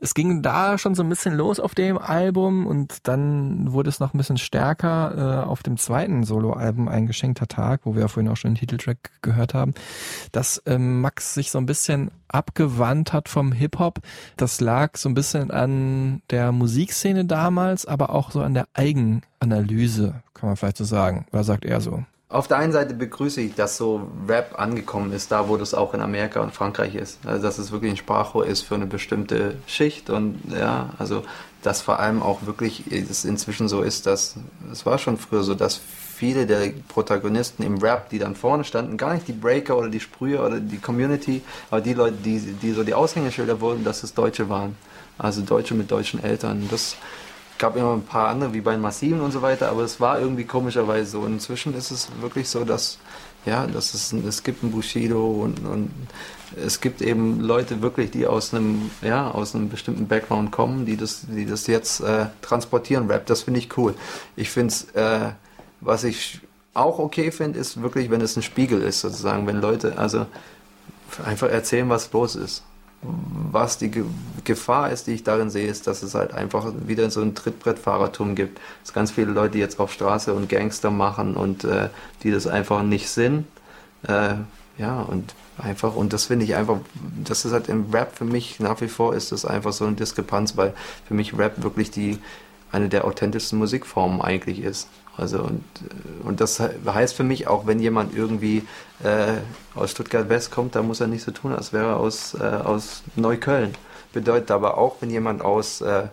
Es ging da schon so ein bisschen los auf dem Album und dann wurde es noch ein bisschen stärker äh, auf dem zweiten Soloalbum Ein geschenkter Tag, wo wir vorhin auch schon den Titeltrack gehört haben, dass ähm, Max sich so ein bisschen abgewandt hat vom Hip-Hop. Das lag so ein bisschen an der Musikszene damals, aber auch so an der Eigenanalyse, kann man vielleicht so sagen. Oder sagt er so? Auf der einen Seite begrüße ich, dass so Rap angekommen ist, da wo das auch in Amerika und Frankreich ist. Also dass es wirklich ein Sprachrohr ist für eine bestimmte Schicht und ja, also dass vor allem auch wirklich es inzwischen so ist, dass es war schon früher so, dass viele der Protagonisten im Rap, die dann vorne standen, gar nicht die Breaker oder die Sprüher oder die Community, aber die Leute, die, die so die Aushängeschilder wurden, dass es Deutsche waren. Also Deutsche mit deutschen Eltern. Das gab immer ein paar andere, wie bei den Massiven und so weiter, aber es war irgendwie komischerweise so. Inzwischen ist es wirklich so, dass, ja, dass es, es gibt einen Bushido und, und es gibt eben Leute wirklich, die aus einem, ja, aus einem bestimmten Background kommen, die das, die das jetzt äh, transportieren, Rap. Das finde ich cool. Ich finde es, äh, was ich auch okay finde, ist wirklich, wenn es ein Spiegel ist, sozusagen, wenn Leute, also einfach erzählen, was los ist. Was die Ge Gefahr ist, die ich darin sehe, ist, dass es halt einfach wieder so ein Trittbrettfahrertum gibt. Es ganz viele Leute, die jetzt auf Straße und Gangster machen und äh, die das einfach nicht sind. Äh, ja, und einfach, und das finde ich einfach, das ist halt im Rap für mich nach wie vor ist das einfach so eine Diskrepanz, weil für mich Rap wirklich die eine der authentischsten Musikformen eigentlich ist. Also und, äh, und das he- heißt für mich auch, wenn jemand irgendwie äh, aus Stuttgart West kommt, dann muss er nicht so tun, als wäre er aus, äh, aus Neukölln. Bedeutet aber auch, wenn jemand aus äh,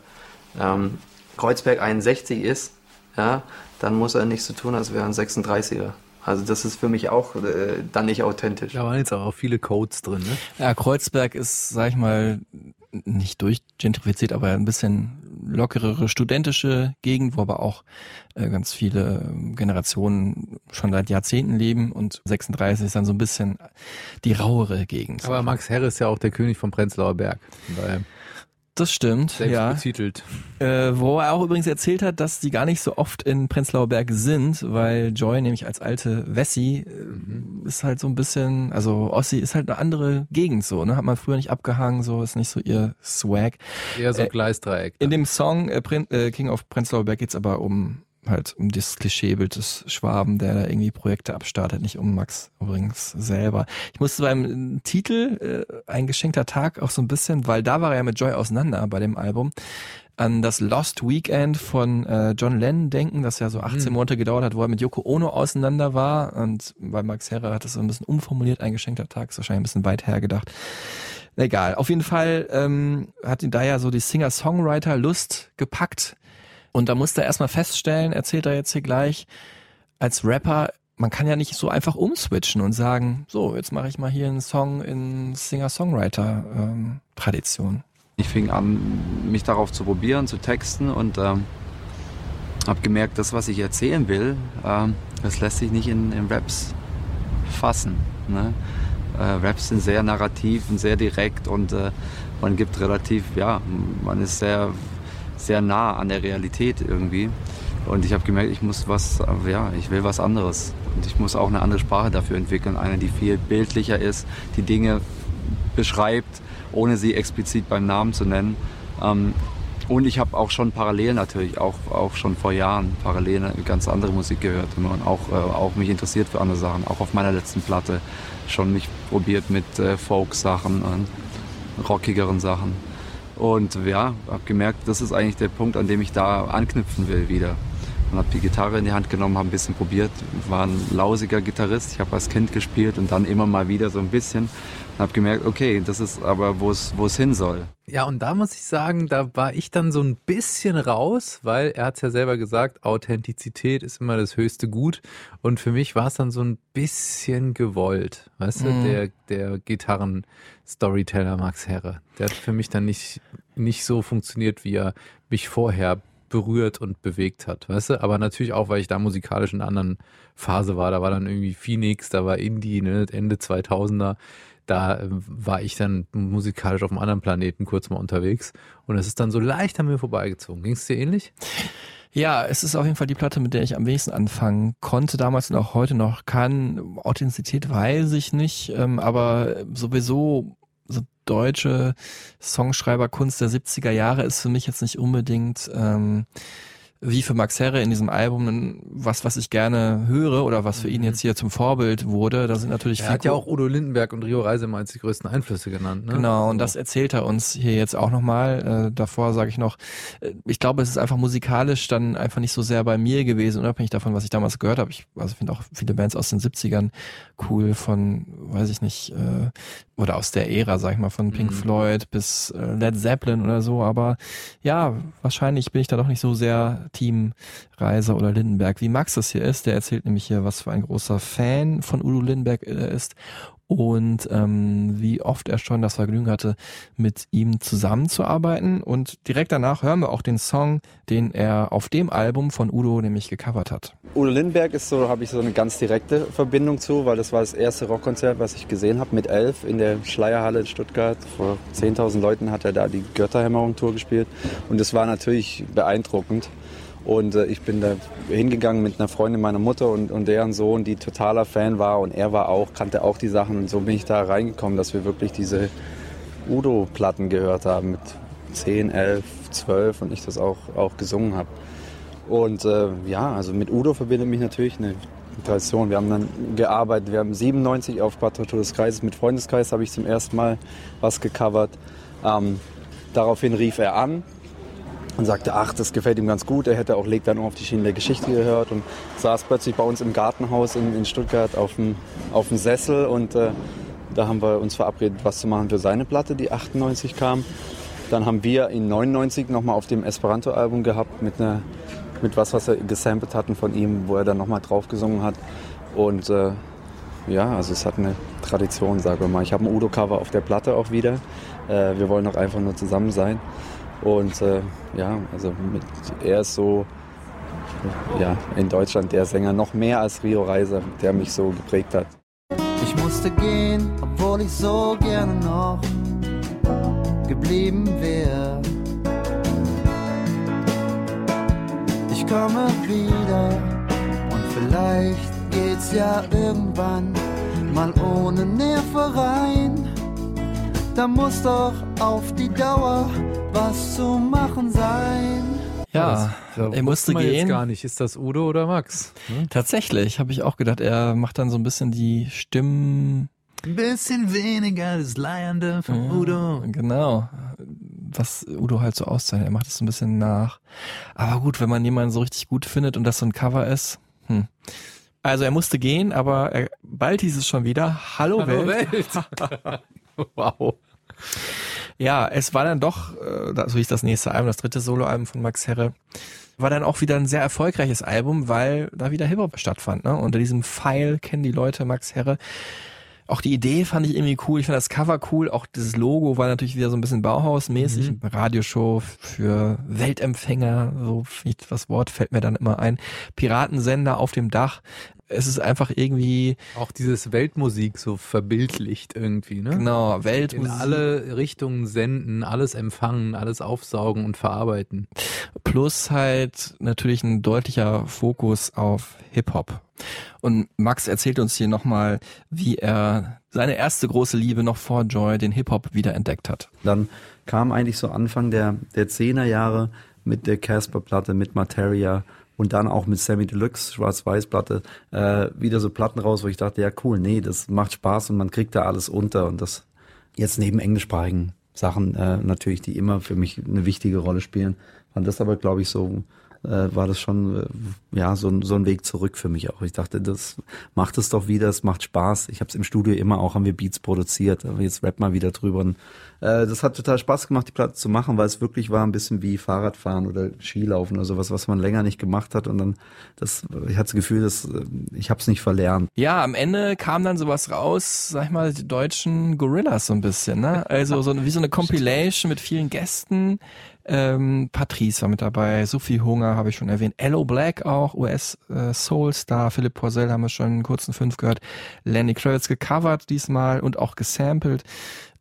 ähm, Kreuzberg 61 ist, ja, dann muss er nicht so tun, als wäre er ein 36er. Also das ist für mich auch äh, dann nicht authentisch. Da waren jetzt auch viele Codes drin, ne? Ja, Kreuzberg ist, sag ich mal, nicht durchgentrifiziert, aber ein bisschen lockerere studentische Gegend, wo aber auch äh, ganz viele Generationen schon seit Jahrzehnten leben und 36 ist dann so ein bisschen die rauere Gegend. Aber Max Herre ist ja auch der König vom Prenzlauer Berg. Von daher Das stimmt, selbst ja. betitelt. Äh, wo er auch übrigens erzählt hat, dass die gar nicht so oft in Prenzlauer Berg sind, weil Joy nämlich als alte Wessi äh, ist halt so ein bisschen, also Ossi ist halt eine andere Gegend so, ne? Hat man früher nicht abgehangen, so ist nicht so ihr Swag. Eher so Äh, Gleisdreieck. In dem Song äh, äh, King of Prenzlauer Berg geht's aber um halt um das Klischeebild des Schwaben, der da irgendwie Projekte abstartet, nicht um Max übrigens selber. Ich musste beim äh, Titel äh, ein geschenkter Tag auch so ein bisschen, weil da war er ja mit Joy auseinander bei dem Album, an das Lost Weekend von äh, John Lennon denken, das ja so 18 Mhm. Monate gedauert hat, wo er mit Yoko Ono auseinander war und bei Max Herre hat es so ein bisschen umformuliert, ein geschenkter Tag, ist wahrscheinlich ein bisschen weit hergedacht. Egal, auf jeden Fall ähm, hat ihn da ja so die Singer-Songwriter-Lust gepackt. Und da musste er erstmal feststellen, erzählt er jetzt hier gleich, als Rapper, man kann ja nicht so einfach umswitchen und sagen, so, jetzt mache ich mal hier einen Song in Singer-Songwriter-Tradition. Ich fing an, mich darauf zu probieren, zu texten und ähm, habe gemerkt, das, was ich erzählen will, ähm, das lässt sich nicht in, in Raps fassen. Ne? Äh, Raps sind sehr narrativ und sehr direkt und äh, man gibt relativ, ja, man ist sehr, sehr nah an der Realität irgendwie. Und ich habe gemerkt, ich muss was, ja, ich will was anderes. Und ich muss auch eine andere Sprache dafür entwickeln, eine, die viel bildlicher ist, die Dinge beschreibt, ohne sie explizit beim Namen zu nennen. Ähm, und ich habe auch schon parallel natürlich, auch, auch schon vor Jahren parallel eine ganz andere Musik gehört und auch, äh, auch mich interessiert für andere Sachen. Auch auf meiner letzten Platte schon mich probiert mit äh, Folk-Sachen und rockigeren Sachen. Und ja, habe gemerkt, das ist eigentlich der Punkt, an dem ich da anknüpfen will wieder. Und habe die Gitarre in die Hand genommen, habe ein bisschen probiert, war ein lausiger Gitarrist. Ich habe als Kind gespielt und dann immer mal wieder so ein bisschen. Und habe gemerkt, okay, das ist aber, wo es wo es hin soll. Ja, und da muss ich sagen, da war ich dann so ein bisschen raus, weil er hat es ja selber gesagt, Authentizität ist immer das höchste Gut. Und für mich war es dann so ein bisschen gewollt. Weißt Mhm. du, der, der Gitarren-Storyteller Max Herre. Der hat für mich dann nicht, nicht so funktioniert, wie er mich vorher berührt und bewegt hat, weißt du? Aber natürlich auch, weil ich da musikalisch in einer anderen Phase war. Da war dann irgendwie Phoenix, da war Indie, ne, Ende 2000er. Da äh, war ich dann musikalisch auf einem anderen Planeten kurz mal unterwegs. Und es ist dann so leicht an mir vorbeigezogen. Ging es dir ähnlich? Ja, es ist auf jeden Fall die Platte, mit der ich am wenigsten anfangen konnte, damals und auch heute noch kann. Authentizität weiß ich nicht, ähm, aber sowieso so deutsche Songschreiberkunst der 70er Jahre ist für mich jetzt nicht unbedingt ähm, wie für Max Herre in diesem Album was, was ich gerne höre oder was für ihn jetzt hier zum Vorbild wurde. Da sind natürlich Er hat ja auch Udo Lindenberg und Rio Reisemann als die größten Einflüsse genannt. Ne? Genau, und das erzählt er uns hier jetzt auch nochmal. Äh, davor sage ich noch, äh, ich glaube, es ist einfach musikalisch dann einfach nicht so sehr bei mir gewesen, unabhängig davon, was ich damals gehört habe. Ich also finde auch viele Bands aus den 70ern cool, von, weiß ich nicht, äh, oder aus der Ära, sag ich mal, von Pink Mhm. Floyd bis äh, Led Zeppelin oder so. Aber ja, wahrscheinlich bin ich da doch nicht so sehr Team Reiser oder Lindenberg, wie Max das hier ist. Der erzählt nämlich hier, was für ein großer Fan von Udo Lindenberg er ist und ähm, wie oft er schon das Vergnügen hatte, mit ihm zusammenzuarbeiten. Und direkt danach hören wir auch den Song, den er auf dem Album von Udo nämlich gecovert hat. Udo Lindenberg ist so, habe ich so eine ganz direkte Verbindung zu, weil das war das erste Rockkonzert, was ich gesehen habe mit elf in der Schleierhalle in Stuttgart. Vor 10.000 Leuten hat er da die Götterhämmerung-Tour gespielt und das war natürlich beeindruckend. Und äh, ich bin da hingegangen mit einer Freundin meiner Mutter und, und deren Sohn, die totaler Fan war und er war auch, kannte auch die Sachen und so bin ich da reingekommen, dass wir wirklich diese Udo-Platten gehört haben mit 10, 11, 12 und ich das auch, auch gesungen habe. Und äh, ja, also mit Udo verbindet mich natürlich eine Tradition. Wir haben dann gearbeitet, wir haben 97 auf Quadratur des Kreises mit Freundeskreis habe ich zum ersten Mal was gecovert. Ähm, daraufhin rief er an und sagte, ach, das gefällt ihm ganz gut. Er hätte auch Leg dann auf die Schienen der Geschichte gehört und saß plötzlich bei uns im Gartenhaus in, in Stuttgart auf dem, auf dem Sessel und äh, da haben wir uns verabredet, was zu machen für seine Platte, die 98 kam. Dann haben wir in 99 nochmal auf dem Esperanto-Album gehabt mit, einer, mit was, was wir gesampelt hatten von ihm, wo er dann nochmal drauf gesungen hat. Und äh, ja, also es hat eine Tradition, sagen wir mal. Ich habe ein Udo-Cover auf der Platte auch wieder. Äh, wir wollen auch einfach nur zusammen sein. Und äh, ja, also mit, er ist so ja, in Deutschland der Sänger noch mehr als Rio Reiser, der mich so geprägt hat. Ich musste gehen, obwohl ich so gerne noch geblieben wäre. Ich komme wieder und vielleicht geht's ja irgendwann mal ohne Nerven rein. Da muss doch auf die Dauer was zu machen sein. Ja, das- er musste man jetzt gehen. gar nicht. Ist das Udo oder Max? Hm? Tatsächlich, habe ich auch gedacht, er macht dann so ein bisschen die Stimmen. Ein bisschen weniger das Leiernde von Udo. Genau. Was Udo halt so auszeichnet. Er macht es so ein bisschen nach. Aber gut, wenn man jemanden so richtig gut findet und das so ein Cover ist. Hm. Also er musste gehen, aber er, bald hieß es schon wieder, Hallo, Hallo Welt. Welt. (laughs) (laughs) wow. Ja, es war dann doch, äh, so hieß das nächste Album, das dritte Soloalbum von Max Herre, war dann auch wieder ein sehr erfolgreiches Album, weil da wieder Hip-Hop stattfand. Ne? Unter diesem Pfeil kennen die Leute Max Herre. Auch die Idee fand ich irgendwie cool. Ich fand das Cover cool. Auch dieses Logo war natürlich wieder so ein bisschen Bauhausmäßig. Mhm. Radioshow für Weltempfänger. So das Wort fällt mir dann immer ein. Piratensender auf dem Dach. Es ist einfach irgendwie. Auch dieses Weltmusik so verbildlicht irgendwie, ne? Genau, Weltmusik. In alle Richtungen senden, alles empfangen, alles aufsaugen und verarbeiten. Plus halt natürlich ein deutlicher Fokus auf Hip-Hop. Und Max erzählt uns hier nochmal, wie er seine erste große Liebe noch vor Joy, den Hip-Hop, wieder entdeckt hat. Dann kam eigentlich so Anfang der, der 10er Jahre mit der Casper-Platte, mit Materia und dann auch mit Sammy Deluxe, Schwarz-Weiß-Platte, äh, wieder so Platten raus, wo ich dachte, ja cool, nee, das macht Spaß und man kriegt da alles unter. Und das jetzt neben englischsprachigen Sachen äh, natürlich, die immer für mich eine wichtige Rolle spielen, fand das aber, glaube ich, so war das schon äh, ja so, ein- so ein Weg zurück für mich auch. Ich dachte, das macht es doch wieder, es macht Spaß. Ich habe es im Studio immer auch, haben wir Beats produziert, jetzt rap mal wieder drüber. Und, äh, das hat total Spaß gemacht, die Platte zu machen, weil es wirklich war ein bisschen wie Fahrradfahren oder Skilaufen oder sowas, was man länger nicht gemacht hat. Und dann, das, ich hatte das Gefühl, dass äh, ich habe es nicht verlernt. Ja, am Ende kam dann sowas raus, sag ich mal, die deutschen Gorillas so ein bisschen, ne? Also so, wie so eine Compilation mit vielen Gästen. Ähm, Patrice war mit dabei, Sophie Hunger habe ich schon erwähnt, Ello Black auch, US äh, Soul Star, Philipp Porzell haben wir schon in kurzen fünf gehört, Lenny Kravitz gecovert diesmal und auch gesampelt.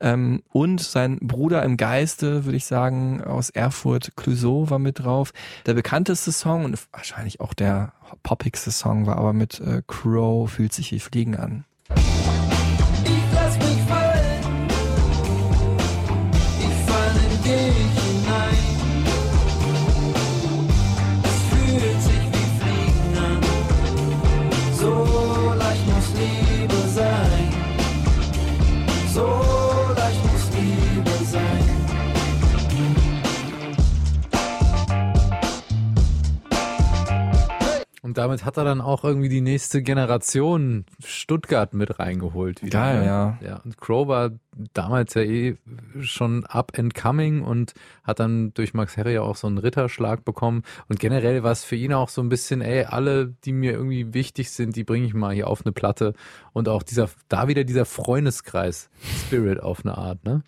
Ähm, und sein Bruder im Geiste, würde ich sagen, aus Erfurt, Clouseau war mit drauf. Der bekannteste Song und wahrscheinlich auch der poppigste Song war aber mit äh, Crow, fühlt sich wie Fliegen an. Damit hat er dann auch irgendwie die nächste Generation Stuttgart mit reingeholt. Wieder, Geil, ne? ja. ja. Und Crow war damals ja eh schon up and coming und hat dann durch Max Herre ja auch so einen Ritterschlag bekommen. Und generell war es für ihn auch so ein bisschen, ey, alle, die mir irgendwie wichtig sind, die bringe ich mal hier auf eine Platte. Und auch dieser, da wieder dieser Freundeskreis Spirit auf eine Art, ne?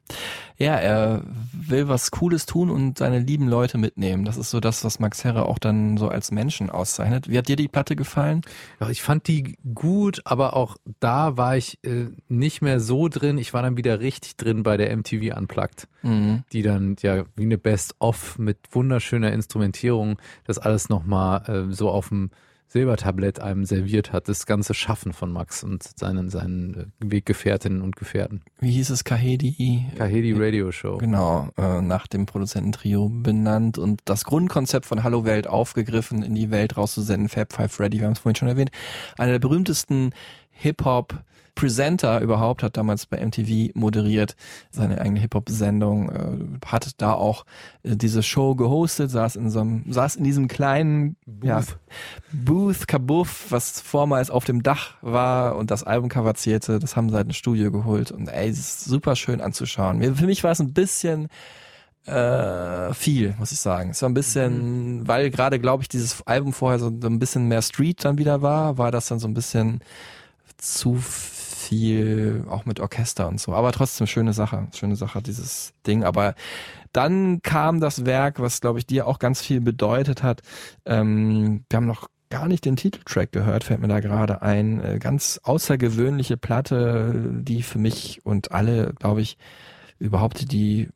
Ja, er will was Cooles tun und seine lieben Leute mitnehmen. Das ist so das, was Max Herre auch dann so als Menschen auszeichnet. Wie hat dir die Platte gefallen? Ja, ich fand die gut, aber auch da war ich äh, nicht mehr so drin. Ich war dann wieder richtig drin bei der MTV Unplugged, Mhm. die dann ja wie eine Best-of mit wunderschöner Instrumentierung das alles nochmal äh, so auf dem Silbertablett einem serviert hat. Das ganze Schaffen von Max und seinen, seinen äh, Weggefährtinnen und Gefährten. Wie hieß es? Kahedi? Kahedi Radio Show. Genau, äh, nach dem Produzententrio benannt und das Grundkonzept von Hallo Welt aufgegriffen, in die Welt rauszusenden. Fab Five Freddy, wir haben es vorhin schon erwähnt. Einer der berühmtesten Hip-Hop Presenter überhaupt, hat damals bei MTV moderiert, seine eigene Hip-Hop-Sendung, äh, hat da auch äh, diese Show gehostet, saß in so einem, saß in diesem kleinen Ja, Booth, Kabuff, was vormals auf dem Dach war und das Albumcover zierte, das haben sie halt ins Studio geholt und ey, es ist super schön anzuschauen. Für mich war es ein bisschen äh, viel, muss ich sagen. Es war ein bisschen, weil gerade, glaube ich, dieses Album vorher so ein bisschen mehr Street dann wieder war, war das dann so ein bisschen zu viel, auch mit Orchester und so. Aber trotzdem schöne Sache, schöne Sache, dieses Ding. Aber dann kam das Werk, was, glaube ich, dir auch ganz viel bedeutet hat. Ähm, wir haben noch gar nicht den Titeltrack gehört, fällt mir da gerade ein. Äh, Ganz außergewöhnliche Platte, die für mich und alle, glaube ich, überhaupt die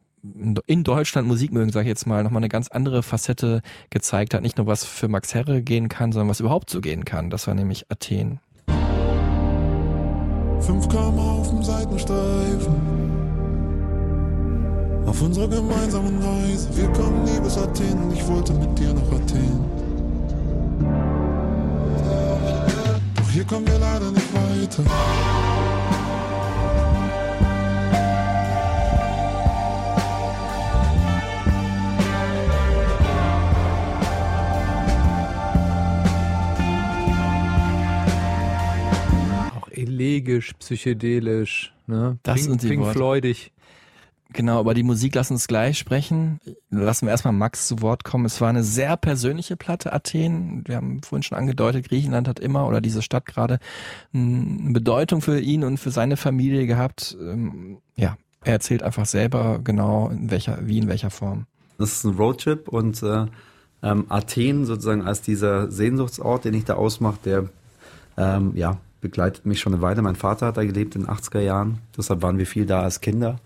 in Deutschland Musik mögen, sage ich jetzt mal, nochmal eine ganz andere Facette gezeigt hat. Nicht nur was für Max Herre gehen kann, sondern was überhaupt so gehen kann. Das war nämlich Athen. 5 km auf dem Seitenstreifen. Auf unserer gemeinsamen Reise. Wir kommen nie bis Athen und ich wollte mit dir nach Athen. Doch hier kommen wir leider nicht weiter. Elegisch, psychedelisch, ne? Das Pink, sind die Pink Worte. Floydig. Genau, über die Musik lass uns gleich sprechen. Lassen wir erstmal Max zu Wort kommen. Es war eine sehr persönliche Platte, Athen. Wir haben vorhin schon angedeutet, Griechenland hat immer oder diese Stadt gerade eine Bedeutung für ihn und für seine Familie gehabt. Ähm, ja, er erzählt einfach selber genau in welcher, wie in welcher Form. Das ist ein Roadtrip und äh, ähm, Athen sozusagen als dieser Sehnsuchtsort, den ich da ausmache, der ähm, ja, begleitet mich schon eine Weile. Mein Vater hat da gelebt in den 80er Jahren, deshalb waren wir viel da als Kinder.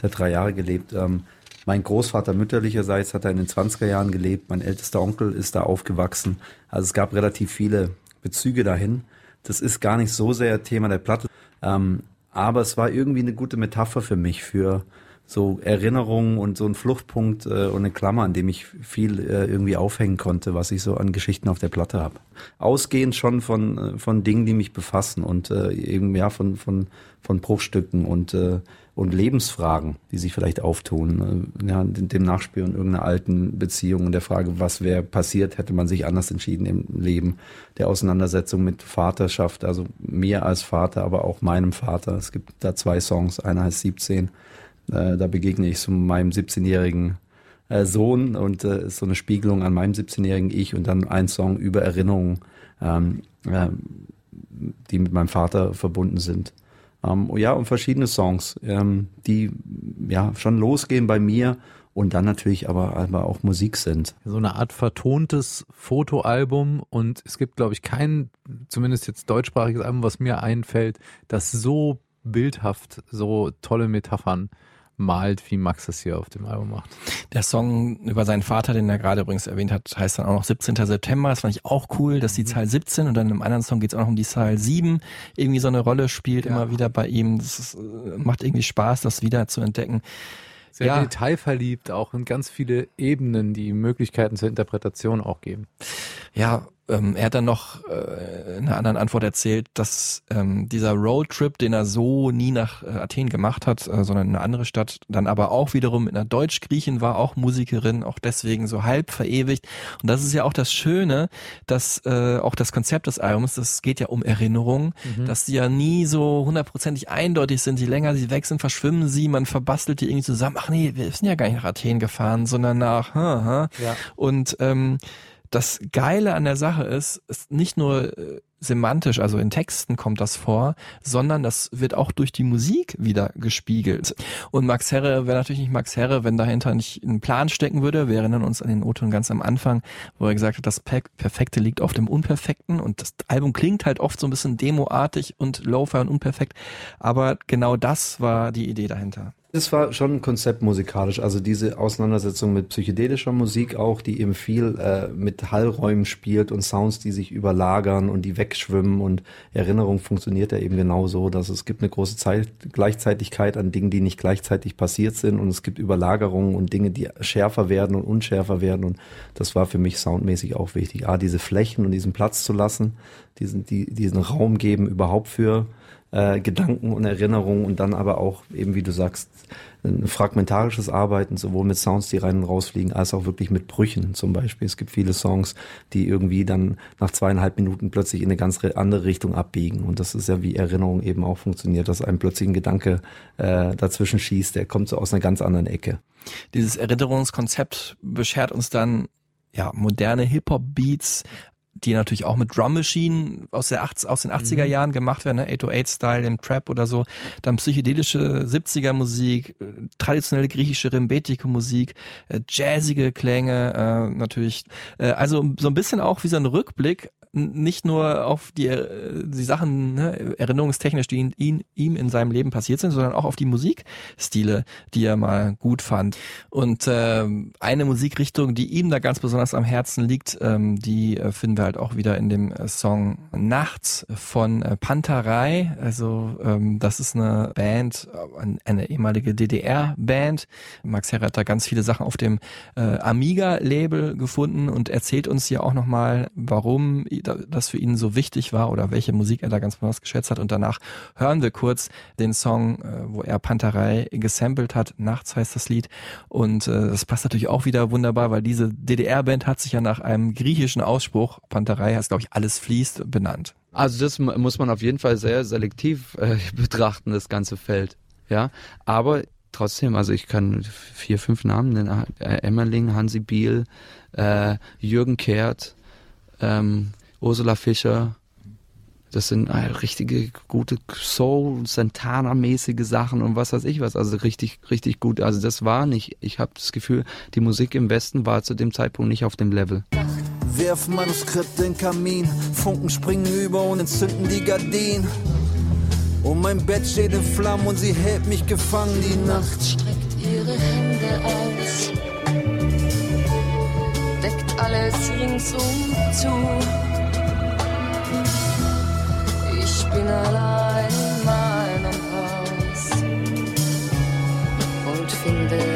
Der hat drei Jahre gelebt. Ähm, mein Großvater mütterlicherseits hat er in den 20er Jahren gelebt. Mein ältester Onkel ist da aufgewachsen. Also es gab relativ viele Bezüge dahin. Das ist gar nicht so sehr Thema der Platte. Ähm, aber es war irgendwie eine gute Metapher für mich, für so Erinnerungen und so ein Fluchtpunkt äh, und eine Klammer, an dem ich viel äh, irgendwie aufhängen konnte, was ich so an Geschichten auf der Platte habe. Ausgehend schon von, äh, von Dingen, die mich befassen und äh, eben ja von, von, von Bruchstücken und, äh, und Lebensfragen, die sich vielleicht auftun. Äh, ja, dem Nachspüren irgendeiner alten Beziehung und der Frage, was wäre passiert, hätte man sich anders entschieden im Leben. Der Auseinandersetzung mit Vaterschaft, also mir als Vater, aber auch meinem Vater. Es gibt da zwei Songs, einer heißt 17 äh, da begegne ich so meinem 17-jährigen äh, Sohn und äh, so eine Spiegelung an meinem 17-jährigen Ich und dann ein Song über Erinnerungen, ähm, äh, die mit meinem Vater verbunden sind. Ähm, ja, und verschiedene Songs, ähm, die ja schon losgehen bei mir und dann natürlich aber, aber auch Musik sind. So eine Art vertontes Fotoalbum und es gibt, glaube ich, kein, zumindest jetzt deutschsprachiges Album, was mir einfällt, das so bildhaft so tolle Metaphern malt, wie Max das hier auf dem Album macht. Der Song über seinen Vater, den er gerade übrigens erwähnt hat, heißt dann auch noch 17. September. Das fand ich auch cool, dass die mhm. Zahl 17 und dann im anderen Song geht es auch noch um die Zahl 7 irgendwie so eine Rolle spielt, ja. immer wieder bei ihm. Das ist, äh, macht irgendwie Spaß, das wieder zu entdecken. Sehr ja. detailverliebt, auch in ganz viele Ebenen, die Möglichkeiten zur Interpretation auch geben. Ja, ähm, er hat dann noch äh, in einer anderen Antwort erzählt, dass ähm, dieser Roadtrip, den er so nie nach äh, Athen gemacht hat, äh, sondern in eine andere Stadt, dann aber auch wiederum mit einer Deutsch-Griechin war, auch Musikerin, auch deswegen so halb verewigt. Und das ist ja auch das Schöne, dass äh, auch das Konzept des Albums, das geht ja um Erinnerungen, mhm. dass die ja nie so hundertprozentig eindeutig sind. Je länger sie weg sind, verschwimmen sie, man verbastelt die irgendwie zusammen. Ach nee, wir sind ja gar nicht nach Athen gefahren, sondern nach, ha, ha. Ja. Und ähm, das Geile an der Sache ist, ist nicht nur äh, semantisch, also in Texten kommt das vor, sondern das wird auch durch die Musik wieder gespiegelt. Und Max Herre wäre natürlich nicht Max Herre, wenn dahinter nicht ein Plan stecken würde. Wir erinnern uns an den O-Ton ganz am Anfang, wo er gesagt hat, das Perfekte liegt oft im Unperfekten und das Album klingt halt oft so ein bisschen demoartig und lo-fi und unperfekt, aber genau das war die Idee dahinter. Das war schon ein Konzept musikalisch, also diese Auseinandersetzung mit psychedelischer Musik auch, die eben viel äh, mit Hallräumen spielt und Sounds, die sich überlagern und die wegschwimmen. Und Erinnerung funktioniert ja eben genau so, dass es gibt eine große Zeit Gleichzeitigkeit an Dingen, die nicht gleichzeitig passiert sind. Und es gibt Überlagerungen und Dinge, die schärfer werden und unschärfer werden. Und das war für mich soundmäßig auch wichtig. A, diese Flächen und diesen Platz zu lassen, diesen, die, diesen Raum geben überhaupt für äh, Gedanken und Erinnerungen und dann aber auch eben, wie du sagst, ein fragmentarisches Arbeiten, sowohl mit Sounds, die rein und rausfliegen, als auch wirklich mit Brüchen zum Beispiel. Es gibt viele Songs, die irgendwie dann nach zweieinhalb Minuten plötzlich in eine ganz andere Richtung abbiegen. Und das ist ja wie Erinnerung eben auch funktioniert, dass einem plötzlich Gedanke äh, dazwischen schießt, der kommt so aus einer ganz anderen Ecke. Dieses Erinnerungskonzept beschert uns dann ja, moderne Hip-Hop-Beats, die natürlich auch mit Drum Machine aus, der 80, aus den 80er mhm. Jahren gemacht werden, ne? 808-Style im Trap oder so. Dann psychedelische 70er Musik, äh, traditionelle griechische Rembetiko-Musik, äh, jazzige Klänge äh, natürlich. Äh, also so ein bisschen auch wie so ein Rückblick nicht nur auf die, äh, die Sachen ne, erinnerungstechnisch, die ihn, ihm in seinem Leben passiert sind, sondern auch auf die Musikstile, die er mal gut fand. Und äh, eine Musikrichtung, die ihm da ganz besonders am Herzen liegt, ähm, die äh, finden wir halt auch wieder in dem äh, Song Nachts von äh, Panterei. Also ähm, das ist eine Band, äh, eine ehemalige DDR-Band. Max Herr hat da ganz viele Sachen auf dem äh, Amiga-Label gefunden und erzählt uns hier auch nochmal, warum das für ihn so wichtig war oder welche Musik er da ganz besonders geschätzt hat. Und danach hören wir kurz den Song, äh, wo er Panterei gesampelt hat. Nachts heißt das Lied. Und äh, das passt natürlich auch wieder wunderbar, weil diese DDR-Band hat sich ja nach einem griechischen Ausspruch, Panterei heißt, glaube ich, alles fließt, benannt. Also das muss man auf jeden Fall sehr selektiv äh, (laughs) betrachten, das ganze Feld. Ja, aber trotzdem, also ich kann vier, fünf Namen nennen. Äh, Emmerling, Hansi Biel, äh, Jürgen Kehrt, ähm, Ursula Fischer. Das sind äh, richtige gute Soul, Santana-mäßige Sachen und was weiß ich was. Also richtig, richtig gut. Also das war nicht. Ich habe das Gefühl, die Musik im Westen war zu dem Zeitpunkt nicht auf dem Level. Werf Manuskript in den Kamin, Funken springen über und entzünden die Gardinen. Und mein Bett steht in Flammen und sie hält mich gefangen. Die Nacht streckt ihre Hände aus, deckt alles ringsum zu. Bin allein in meinem Haus und finde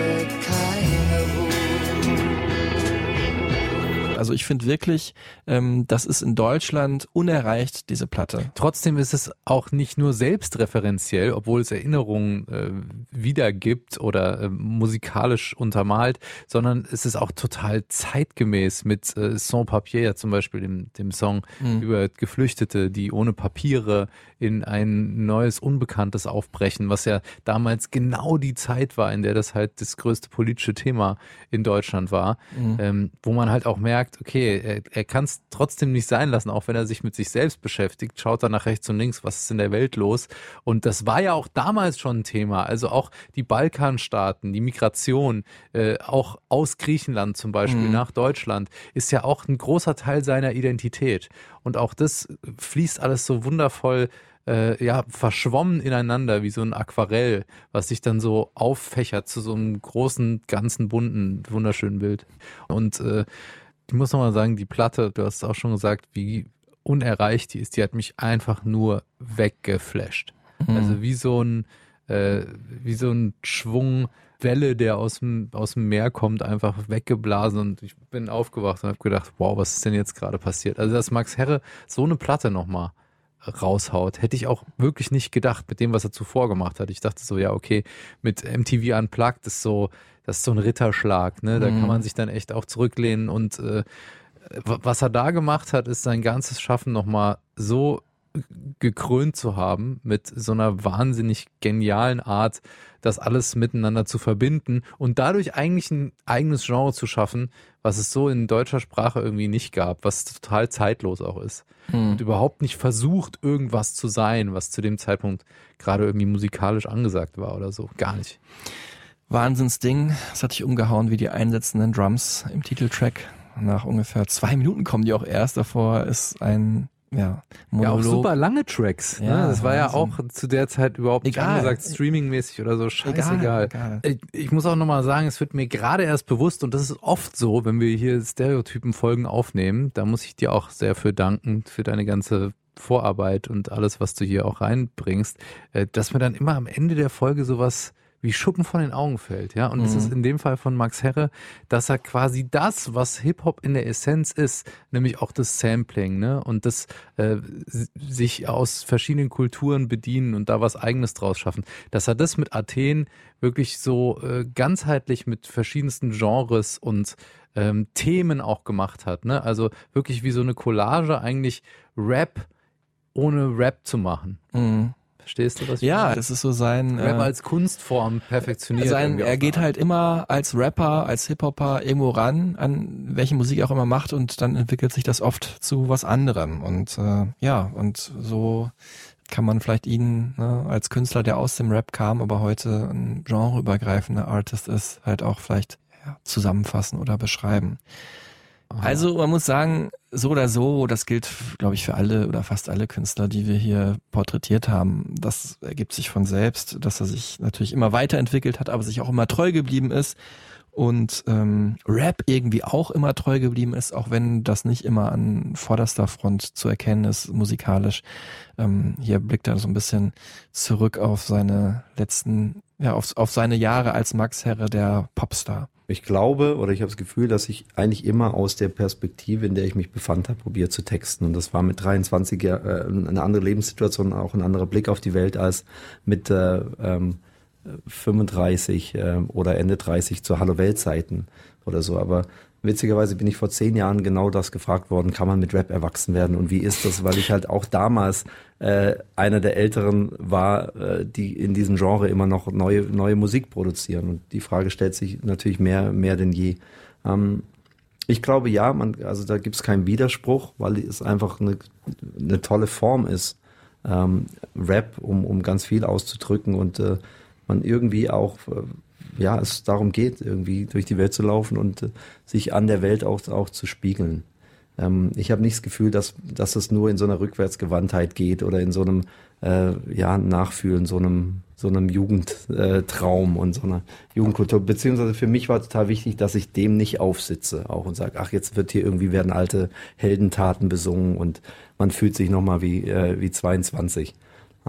Also ich finde wirklich, ähm, das ist in Deutschland unerreicht, diese Platte. Trotzdem ist es auch nicht nur selbstreferenziell, obwohl es Erinnerungen äh, wiedergibt oder äh, musikalisch untermalt, sondern es ist auch total zeitgemäß mit äh, Sans Papier, zum Beispiel dem, dem Song Mhm. über Geflüchtete, die ohne Papiere in ein neues, Unbekanntes aufbrechen, was ja damals genau die Zeit war, in der das halt das größte politische Thema in Deutschland war, Mhm. ähm, wo man halt auch merkt, okay, er, er kann es trotzdem nicht sein lassen, auch wenn er sich mit sich selbst beschäftigt, schaut er nach rechts und links, was ist in der Welt los. Und das war ja auch damals schon ein Thema. Also auch die Balkanstaaten, die Migration, äh, auch aus Griechenland zum Beispiel Mhm. nach Deutschland, ist ja auch ein großer Teil seiner Identität. Und auch das fließt alles so wundervoll äh, ja, verschwommen ineinander wie so ein Aquarell, was sich dann so auffächert zu so einem großen, ganzen, bunten, wunderschönen Bild. Und äh, ich muss nochmal sagen, die Platte, du hast es auch schon gesagt, wie unerreicht die ist, die hat mich einfach nur weggeflasht. Mhm. Also wie so ein, äh, wie so ein Schwung Welle, der aus dem, aus dem Meer kommt, einfach weggeblasen und ich bin aufgewacht und habe gedacht, wow, was ist denn jetzt gerade passiert? Also, dass Max Herre so eine Platte nochmal raushaut, hätte ich auch wirklich nicht gedacht mit dem, was er zuvor gemacht hat. Ich dachte so, ja, okay, mit MTV Unplugged ist so, das ist so ein Ritterschlag, ne? Da Mhm. kann man sich dann echt auch zurücklehnen und äh, was er da gemacht hat, ist sein ganzes Schaffen nochmal so gekrönt zu haben mit so einer wahnsinnig genialen Art, das alles miteinander zu verbinden und dadurch eigentlich ein eigenes Genre zu schaffen, was es so in deutscher Sprache irgendwie nicht gab, was total zeitlos auch ist Hm. und überhaupt nicht versucht, irgendwas zu sein, was zu dem Zeitpunkt gerade irgendwie musikalisch angesagt war oder so. Gar nicht. Wahnsinnsding. Das hat dich umgehauen wie die einsetzenden Drums im Titeltrack. Nach ungefähr zwei Minuten kommen die auch erst. Davor ist ein ja, Ja, Monolog. auch super lange Tracks. Ne? Ja, das war ja auch zu der Zeit überhaupt nicht Egal. angesagt, streamingmäßig oder so. Scheißegal. Egal, egal. Ich, ich muss auch nochmal sagen, es wird mir gerade erst bewusst, und das ist oft so, wenn wir hier Stereotypen-Folgen aufnehmen, da muss ich dir auch sehr für danken, für deine ganze Vorarbeit und alles, was du hier auch reinbringst, äh, dass mir dann immer am Ende der Folge sowas wie Schuppen von den Augen fällt, ja. Und es Mhm. ist in dem Fall von Max Herre, dass er quasi das, was Hip-Hop in der Essenz ist, nämlich auch das Sampling, ne? Und das äh, sich aus verschiedenen Kulturen bedienen und da was Eigenes draus schaffen, dass er das mit Athen wirklich so äh, ganzheitlich mit verschiedensten Genres und ähm, Themen auch gemacht hat, ne? Also wirklich wie so eine Collage eigentlich Rap ohne Rap zu machen. Mhm. Verstehst du, was ich Ja, meine? das ist so sein. Rap äh, als Kunstform perfektioniert. sein, er geht halt immer als Rapper, als Hip-Hopper irgendwo ran, an welche Musik er auch immer macht und dann entwickelt sich das oft zu was anderem. Und äh, ja, und so kann man vielleicht ihn ne, als Künstler, der aus dem Rap kam, aber heute ein genreübergreifender Artist ist, halt auch vielleicht ja, zusammenfassen oder beschreiben. Also man muss sagen, so oder so, das gilt, glaube ich, für alle oder fast alle Künstler, die wir hier porträtiert haben. Das ergibt sich von selbst, dass er sich natürlich immer weiterentwickelt hat, aber sich auch immer treu geblieben ist und ähm, Rap irgendwie auch immer treu geblieben ist, auch wenn das nicht immer an vorderster Front zu erkennen ist, musikalisch. Ähm, hier blickt er so ein bisschen zurück auf seine letzten, ja, auf, auf seine Jahre als Max Herre, der Popstar. Ich glaube oder ich habe das Gefühl, dass ich eigentlich immer aus der Perspektive, in der ich mich befand habe, probiert zu texten. Und das war mit 23 ja, äh, eine andere Lebenssituation, auch ein anderer Blick auf die Welt als mit äh, ähm, 35 äh, oder Ende 30 zu Hallo Welt Zeiten oder so. Aber witzigerweise bin ich vor zehn Jahren genau das gefragt worden, kann man mit Rap erwachsen werden und wie ist das, weil ich halt auch damals äh, einer der Älteren war, äh, die in diesem Genre immer noch neue, neue Musik produzieren und die Frage stellt sich natürlich mehr, mehr denn je. Ähm, ich glaube ja, man, also da gibt es keinen Widerspruch, weil es einfach eine, eine tolle Form ist, ähm, Rap, um, um ganz viel auszudrücken und äh, man irgendwie auch, äh, ja, es darum geht, irgendwie durch die Welt zu laufen und äh, sich an der Welt auch, auch zu spiegeln. Ähm, ich habe nicht das Gefühl, dass, dass es nur in so einer Rückwärtsgewandtheit geht oder in so einem äh, ja, Nachfühlen, so einem so einem Jugendtraum und so einer Jugendkultur. Beziehungsweise für mich war total wichtig, dass ich dem nicht aufsitze auch und sage, ach, jetzt wird hier irgendwie werden alte Heldentaten besungen und man fühlt sich nochmal wie, äh, wie 22.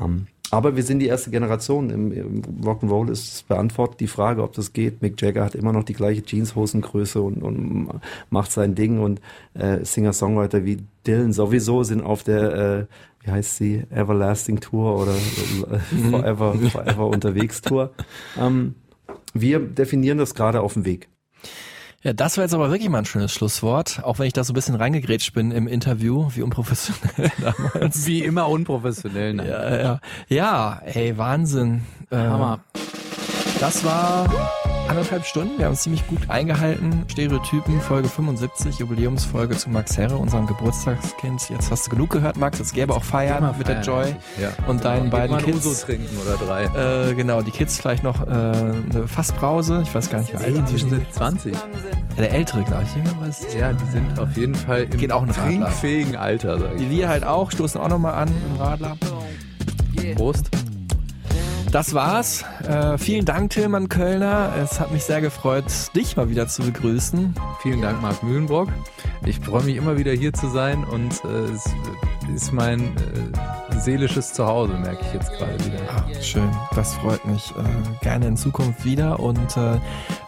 Ähm, aber wir sind die erste Generation. Im, im Rock'n'Roll ist es beantwortet die Frage, ob das geht. Mick Jagger hat immer noch die gleiche Jeanshosengröße und, und macht sein Ding und äh, Singer-Songwriter wie Dylan sowieso sind auf der äh, wie heißt sie, Everlasting Tour oder äh, Forever, Forever (laughs) unterwegs Tour. Ähm, wir definieren das gerade auf dem Weg. Ja, das war jetzt aber wirklich mal ein schönes Schlusswort, auch wenn ich da so ein bisschen reingegrätscht bin im Interview, wie unprofessionell (laughs) damals. Wie immer unprofessionell. Nein. Ja, ja. ja, ey, Wahnsinn. Hammer. Das war anderthalb Stunden. Wir haben uns ziemlich gut eingehalten. Stereotypen, Folge 75, Jubiläumsfolge zu Max Herre, unserem Geburtstagskind. Jetzt hast du genug gehört, Max. Es gäbe auch Feiern mit feiern, der Joy ja. und deinen Mal beiden Kids. Uso trinken oder drei. Äh, genau, die Kids vielleicht noch äh, eine Fassbrause. Ich weiß gar nicht, wie alt Die sind 20. Ja, der Ältere, glaube ich. Weiß. Ja, die sind auf jeden Fall im Geht auch trinkfähigen Alter, sag ich. Die wir halt auch, stoßen auch nochmal an im Radler. Prost. Das war's. Äh, vielen Dank, Tillmann Kölner. Es hat mich sehr gefreut, dich mal wieder zu begrüßen. Vielen Dank, Marc Mühlenbrock. Ich freue mich immer wieder hier zu sein und äh, es ist mein äh, seelisches Zuhause, merke ich jetzt gerade wieder. Ach, schön, das freut mich. Äh, gerne in Zukunft wieder. Und äh,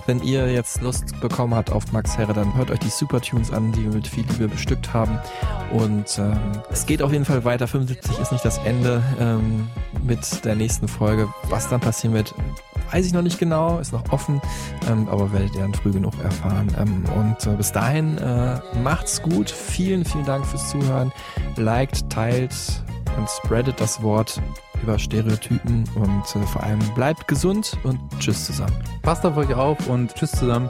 wenn ihr jetzt Lust bekommen habt auf Max Herre, dann hört euch die Supertunes an, die wir mit viel Liebe bestückt haben. Und ähm, es geht auf jeden Fall weiter. 75 ist nicht das Ende ähm, mit der nächsten Folge. Was dann passieren wird, weiß ich noch nicht genau, ist noch offen, ähm, aber werdet ihr dann früh genug erfahren. Ähm, und äh, bis dahin äh, macht's gut. Vielen, vielen Dank fürs Zuhören. Liked, teilt und spreadet das Wort über Stereotypen und äh, vor allem bleibt gesund und tschüss zusammen. Passt auf euch auf und tschüss zusammen.